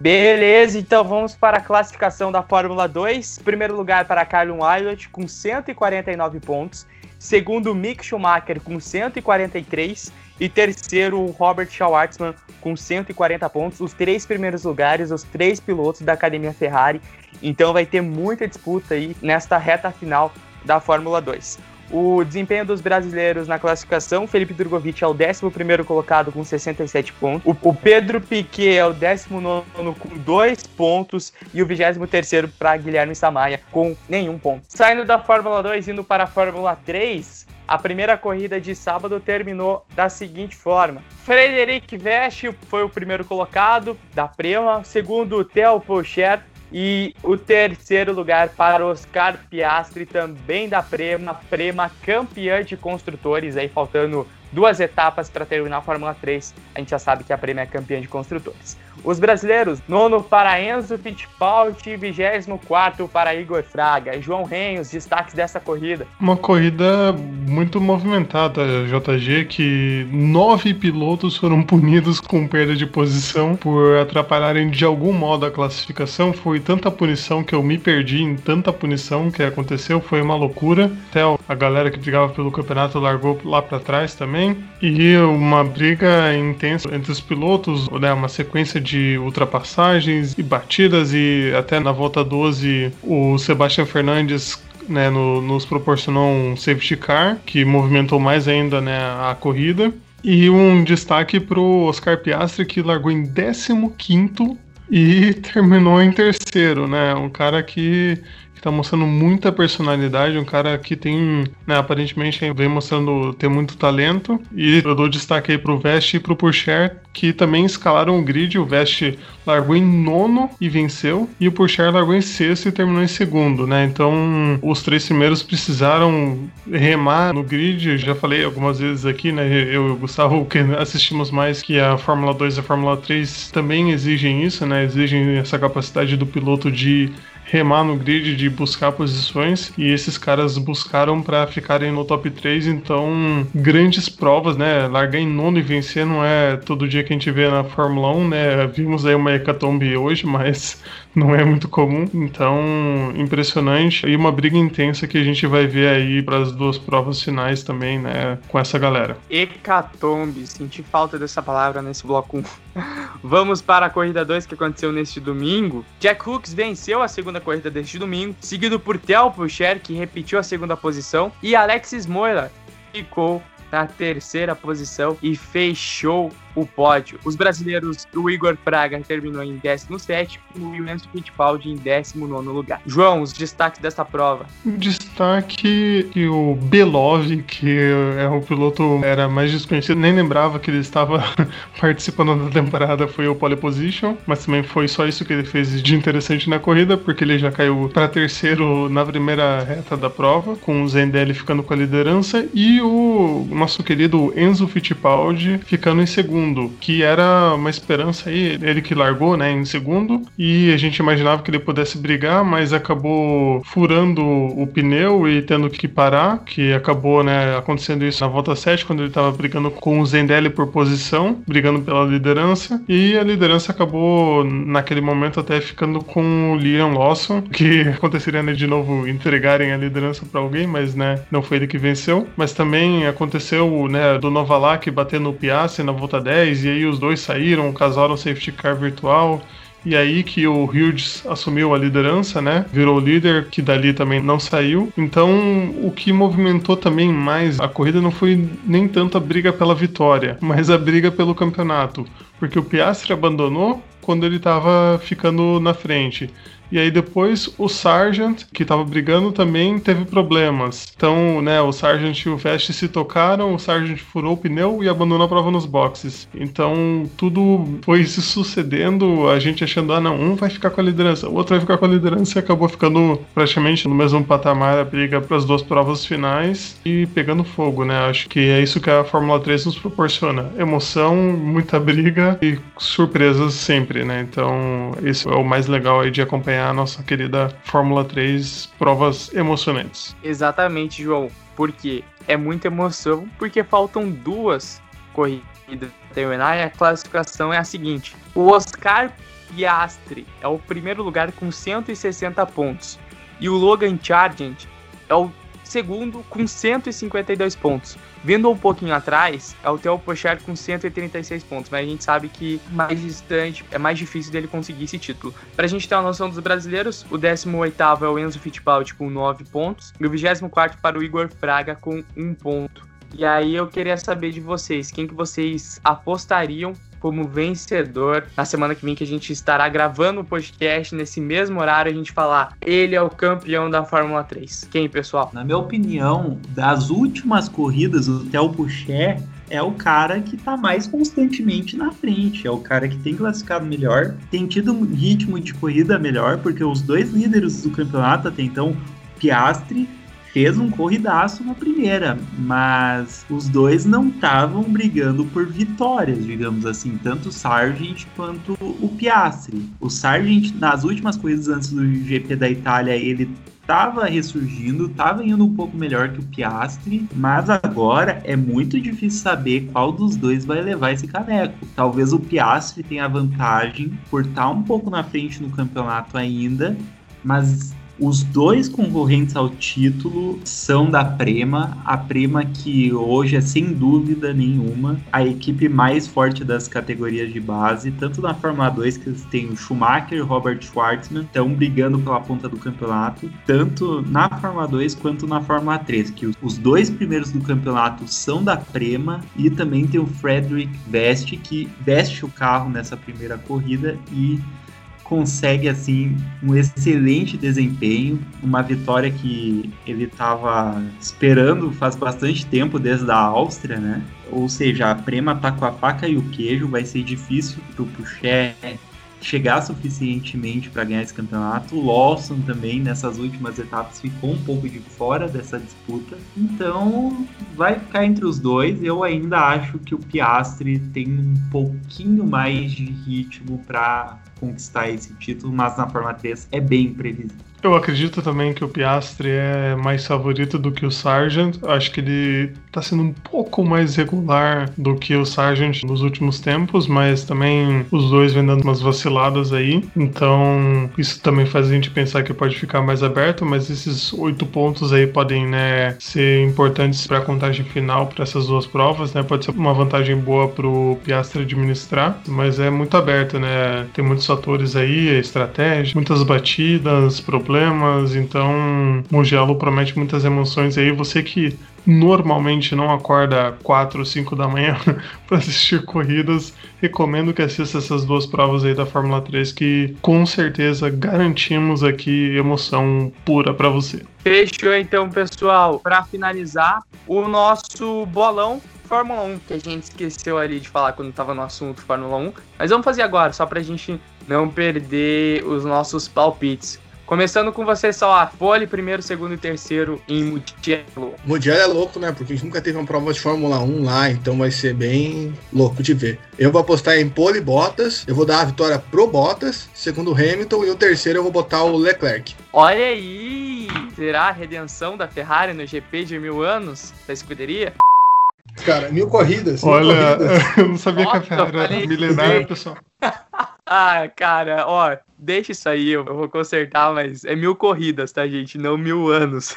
Beleza, então vamos para a classificação da Fórmula 2. Primeiro lugar para Carlon Aylott com 149 pontos. Segundo, Mick Schumacher com 143. E terceiro, o Robert Schwartzman com 140 pontos. Os três primeiros lugares, os três pilotos da Academia Ferrari. Então vai ter muita disputa aí nesta reta final da Fórmula 2. O desempenho dos brasileiros na classificação, Felipe Drogovic é o 11 colocado com 67 pontos. O, Pedro Piquet é o 19 com 2 pontos. E o 23 para Guilherme Samaia com nenhum ponto. Saindo da Fórmula 2 indo para a Fórmula 3, a primeira corrida de sábado terminou da seguinte forma: Frederic Veste foi o primeiro colocado da Prema, segundo Theo Pocher e o terceiro lugar para Oscar Piastri, também da Prema, Prema campeã de construtores, aí faltando duas etapas para terminar a Fórmula 3. A gente já sabe que a Prema é campeã de construtores. Os brasileiros, nono para Enzo Fittipaldi, 24 para Igor Fraga. João Renhos, destaques dessa corrida. Uma corrida muito movimentada, JG, que nove pilotos foram punidos com perda de posição por atrapalharem de algum modo a classificação. Foi tanta punição que eu me perdi em tanta punição que aconteceu, foi uma loucura. Até a galera que brigava pelo campeonato largou lá para trás também. E uma briga intensa entre os pilotos, né, uma sequência de de ultrapassagens e batidas e até na volta 12 o Sebastian Fernandes né, no, nos proporcionou um safety car que movimentou mais ainda né, a corrida. E um destaque para o Oscar Piastri que largou em 15 e terminou em terceiro, né? Um cara que que tá mostrando muita personalidade, um cara que tem, né, aparentemente vem mostrando ter muito talento. E eu dou destaque aí pro Vest e pro Purcher, que também escalaram o grid. O Vest largou em nono e venceu, e o Purcher largou em sexto e terminou em segundo, né? Então, os três primeiros precisaram remar no grid. Eu já falei algumas vezes aqui, né? Eu e o Gustavo, que assistimos mais que a Fórmula 2 e a Fórmula 3 também exigem isso, né? Exigem essa capacidade do piloto de remar no grid, de buscar posições, e esses caras buscaram para ficarem no top 3, então grandes provas, né? Largar em nono e vencer não é todo dia que a gente vê na Fórmula 1, né? Vimos aí uma hecatombe hoje, mas não é muito comum, então impressionante e uma briga intensa que a gente vai ver aí para as duas provas finais também, né, com essa galera. Hecatombe, senti falta dessa palavra nesse bloco 1. Vamos para a corrida 2 que aconteceu neste domingo. Jack Hooks venceu a segunda corrida deste domingo, seguido por Theo Pucher, que repetiu a segunda posição, e Alexis Moira ficou na terceira posição e fechou o pódio. Os brasileiros, o Igor Praga terminou em 17 e o Enzo Fittipaldi em 19 lugar. João, os destaques dessa prova. Destaque que o Belov, que é o piloto era mais desconhecido, nem lembrava que ele estava participando da temporada, foi o pole position, mas também foi só isso que ele fez de interessante na corrida, porque ele já caiu para terceiro na primeira reta da prova, com o Zendelli ficando com a liderança e o nosso querido Enzo Fittipaldi ficando em segundo segundo, que era uma esperança aí, ele que largou, né, em segundo, e a gente imaginava que ele pudesse brigar, mas acabou furando o pneu e tendo que parar, que acabou, né, acontecendo isso na volta 7, quando ele estava brigando com o Zendelli por posição, brigando pela liderança, e a liderança acabou, naquele momento, até ficando com o Liam Lawson, que aconteceria, né, de novo entregarem a liderança para alguém, mas, né, não foi ele que venceu, mas também aconteceu, né, do Novalak bater no Piastri na volta 10, 10, e aí os dois saíram, casaram safety car virtual. E aí que o Hughes assumiu a liderança, né? Virou líder, que dali também não saiu. Então, o que movimentou também mais a corrida não foi nem tanto a briga pela vitória, mas a briga pelo campeonato. Porque o Piastri abandonou quando ele estava ficando na frente. E aí depois o Sargent, que tava brigando, também teve problemas. Então, né, o Sargent e o Vest se tocaram, o Sargent furou o pneu e abandonou a prova nos boxes. Então, tudo foi se sucedendo, a gente achando, ah não, um vai ficar com a liderança, o outro vai ficar com a liderança e acabou ficando praticamente no mesmo patamar a briga para as duas provas finais e pegando fogo, né? Acho que é isso que a Fórmula 3 nos proporciona. Emoção, muita briga e surpresas sempre, né? Então, esse é o mais legal aí de acompanhar a nossa querida Fórmula 3 provas emocionantes. Exatamente, João. Porque é muita emoção, porque faltam duas corridas terminar e a classificação é a seguinte: o Oscar Piastri é o primeiro lugar com 160 pontos e o Logan Sargent é o segundo com 152 pontos. Vindo um pouquinho atrás, é o Theo Pocher com 136 pontos, mas a gente sabe que mais distante é mais difícil dele conseguir esse título. Pra gente ter uma noção dos brasileiros, o 18º é o Enzo Fittipaldi com 9 pontos e o 24º para o Igor Fraga com 1 ponto. E aí eu queria saber de vocês, quem que vocês apostariam como vencedor na semana que vem que a gente estará gravando o podcast nesse mesmo horário a gente falar ele é o campeão da Fórmula 3. Quem, pessoal? Na minha opinião, das últimas corridas, o Theo é o cara que tá mais constantemente na frente, é o cara que tem classificado melhor, tem tido um ritmo de corrida melhor, porque os dois líderes do campeonato até então, Piastri fez um corridaço na primeira, mas os dois não estavam brigando por vitórias, digamos assim, tanto o Sargent quanto o Piastri. O Sargent, nas últimas corridas antes do GP da Itália, ele estava ressurgindo, estava indo um pouco melhor que o Piastri, mas agora é muito difícil saber qual dos dois vai levar esse caneco. Talvez o Piastri tenha vantagem por estar um pouco na frente no campeonato ainda, mas os dois concorrentes ao título são da Prema, a Prema que hoje é sem dúvida nenhuma a equipe mais forte das categorias de base, tanto na Fórmula 2 que tem o Schumacher e Robert Schwartzman estão brigando pela ponta do campeonato, tanto na Fórmula 2 quanto na Fórmula 3, que os dois primeiros do campeonato são da Prema e também tem o Frederick Veste que veste o carro nessa primeira corrida e consegue assim um excelente desempenho, uma vitória que ele estava esperando faz bastante tempo desde a Áustria, né? Ou seja, a Prema tá com a faca e o queijo, vai ser difícil pro Pucher chegar suficientemente para ganhar esse campeonato. O Lawson também nessas últimas etapas ficou um pouco de fora dessa disputa. Então vai ficar entre os dois. Eu ainda acho que o Piastri tem um pouquinho mais de ritmo para conquistar esse título, mas na Fórmula 3 é bem previsível. Eu acredito também que o Piastri é mais favorito do que o Sargent. Acho que ele está sendo um pouco mais regular do que o Sargent nos últimos tempos, mas também os dois vêm dando umas vaciladas aí. Então, isso também faz a gente pensar que pode ficar mais aberto, mas esses oito pontos aí podem né, ser importantes para a contagem final para essas duas provas. Né? Pode ser uma vantagem boa para o Piastri administrar, mas é muito aberto, né? Tem muitos fatores aí, estratégia, muitas batidas, problemas problemas, então Mugello promete muitas emoções aí. Você que normalmente não acorda 4 ou 5 da manhã para assistir corridas, recomendo que assista essas duas provas aí da Fórmula 3 que com certeza garantimos aqui emoção pura para você. Fechou então, pessoal. Para finalizar, o nosso bolão Fórmula 1, que a gente esqueceu ali de falar quando estava no assunto Fórmula 1. Mas vamos fazer agora, só para a gente não perder os nossos palpites. Começando com você, só a pole, primeiro, segundo e terceiro em Mugello. Mugello é louco, né? Porque a gente nunca teve uma prova de Fórmula 1 lá, então vai ser bem louco de ver. Eu vou apostar em pole Bottas, eu vou dar a vitória pro Bottas, segundo Hamilton, e o terceiro eu vou botar o Leclerc. Olha aí! Será a redenção da Ferrari no GP de mil anos da escuderia? Cara, mil corridas. Mil Olha, corridas. eu não sabia Nossa, que a Ferrari era milenária, pessoal. ah, cara, ó, deixa isso aí, eu vou consertar, mas é mil corridas, tá, gente? Não mil anos.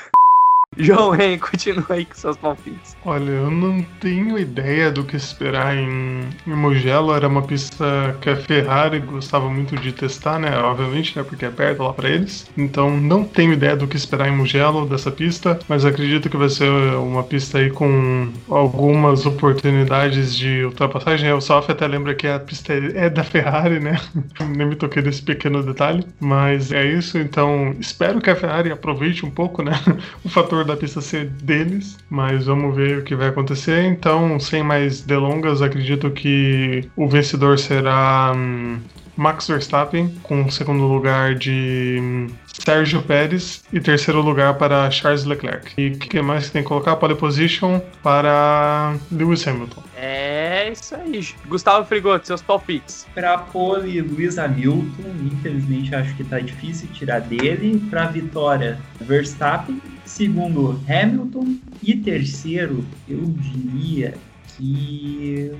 João Ren, continua aí com seus palpites. Olha, eu não tenho ideia do que esperar em, em Mugello. Era uma pista que a Ferrari gostava muito de testar, né? Obviamente, né? Porque é perto lá para eles. Então, não tenho ideia do que esperar em Mugello dessa pista, mas acredito que vai ser uma pista aí com algumas oportunidades de ultrapassagem. O Sof até lembra que a pista é da Ferrari, né? Nem me toquei desse pequeno detalhe, mas é isso. Então, espero que a Ferrari aproveite um pouco, né? O fator da pista ser deles, mas vamos ver o que vai acontecer. Então, sem mais delongas, acredito que o vencedor será hum, Max Verstappen, com segundo lugar de hum, Sérgio Pérez e terceiro lugar para Charles Leclerc. E o que mais tem que colocar? Pole position para Lewis Hamilton. É isso aí. Gustavo Frigoto, seus palpites. Para pole, Lewis Hamilton. Infelizmente, acho que tá difícil tirar dele. Para vitória, Verstappen. Segundo, Hamilton. E terceiro, eu diria que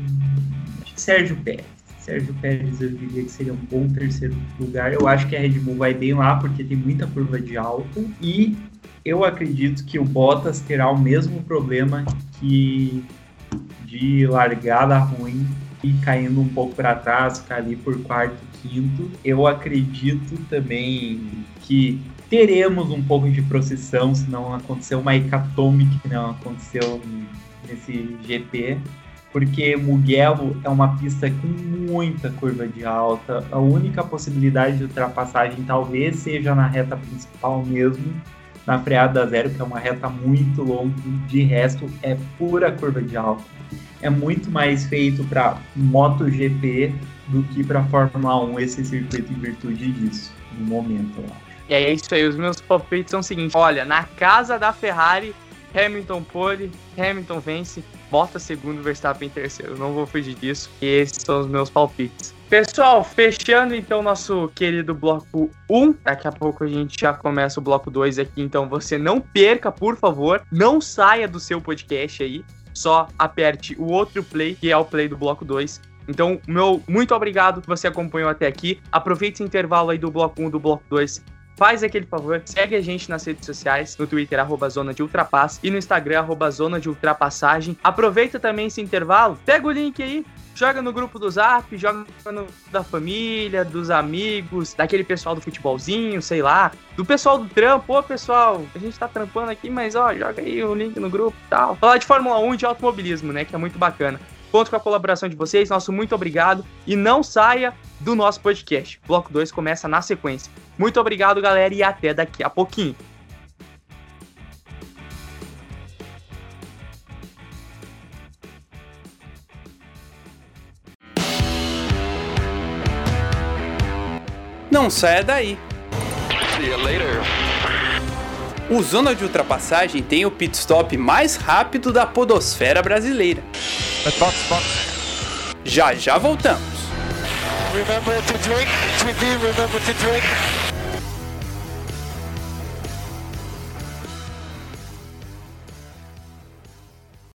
Sérgio Pérez. Sérgio Pérez eu diria que seria um bom terceiro lugar. Eu acho que a Red Bull vai bem lá porque tem muita curva de alta. E Eu acredito que o Bottas terá o mesmo problema que de largada ruim e caindo um pouco para trás, ficar ali por quarto, quinto. Eu acredito também que teremos um pouco de procissão se não acontecer uma hecatombe que não aconteceu nesse GP, porque Mugello é uma pista com muita curva de alta. A única possibilidade de ultrapassagem talvez seja na reta principal mesmo, na freada zero, que é uma reta muito longa, de resto é pura curva de alta. É muito mais feito para MotoGP do que para Fórmula 1 esse circuito em virtude disso, no momento, acho. E é isso aí, os meus palpites são o seguinte: olha, na casa da Ferrari, Hamilton pole, Hamilton vence, bota segundo, Verstappen terceiro. Não vou fugir disso. E esses são os meus palpites. Pessoal, fechando então nosso querido bloco 1. Daqui a pouco a gente já começa o bloco 2 aqui, então você não perca, por favor, não saia do seu podcast aí. Só aperte o outro play, que é o play do bloco 2. Então, meu muito obrigado que você acompanhou até aqui. Aproveite esse intervalo aí do bloco 1 do bloco 2 faz aquele favor, segue a gente nas redes sociais, no Twitter, arroba Zona de Ultrapass, e no Instagram, arroba Zona de Ultrapassagem. Aproveita também esse intervalo, pega o link aí, joga no grupo do Zap, joga no da família, dos amigos, daquele pessoal do futebolzinho, sei lá, do pessoal do trampo. Ô, pessoal, a gente tá trampando aqui, mas ó, joga aí o link no grupo e tal. Falar de Fórmula 1 e de automobilismo, né, que é muito bacana. Conto com a colaboração de vocês, nosso muito obrigado e não saia do nosso podcast. Bloco 2 começa na sequência. Muito obrigado, galera, e até daqui a pouquinho. Não saia daí. See you later. O Zona de Ultrapassagem tem o pit stop mais rápido da podosfera brasileira. Já já voltamos. Remember to drink, to be, remember to drink.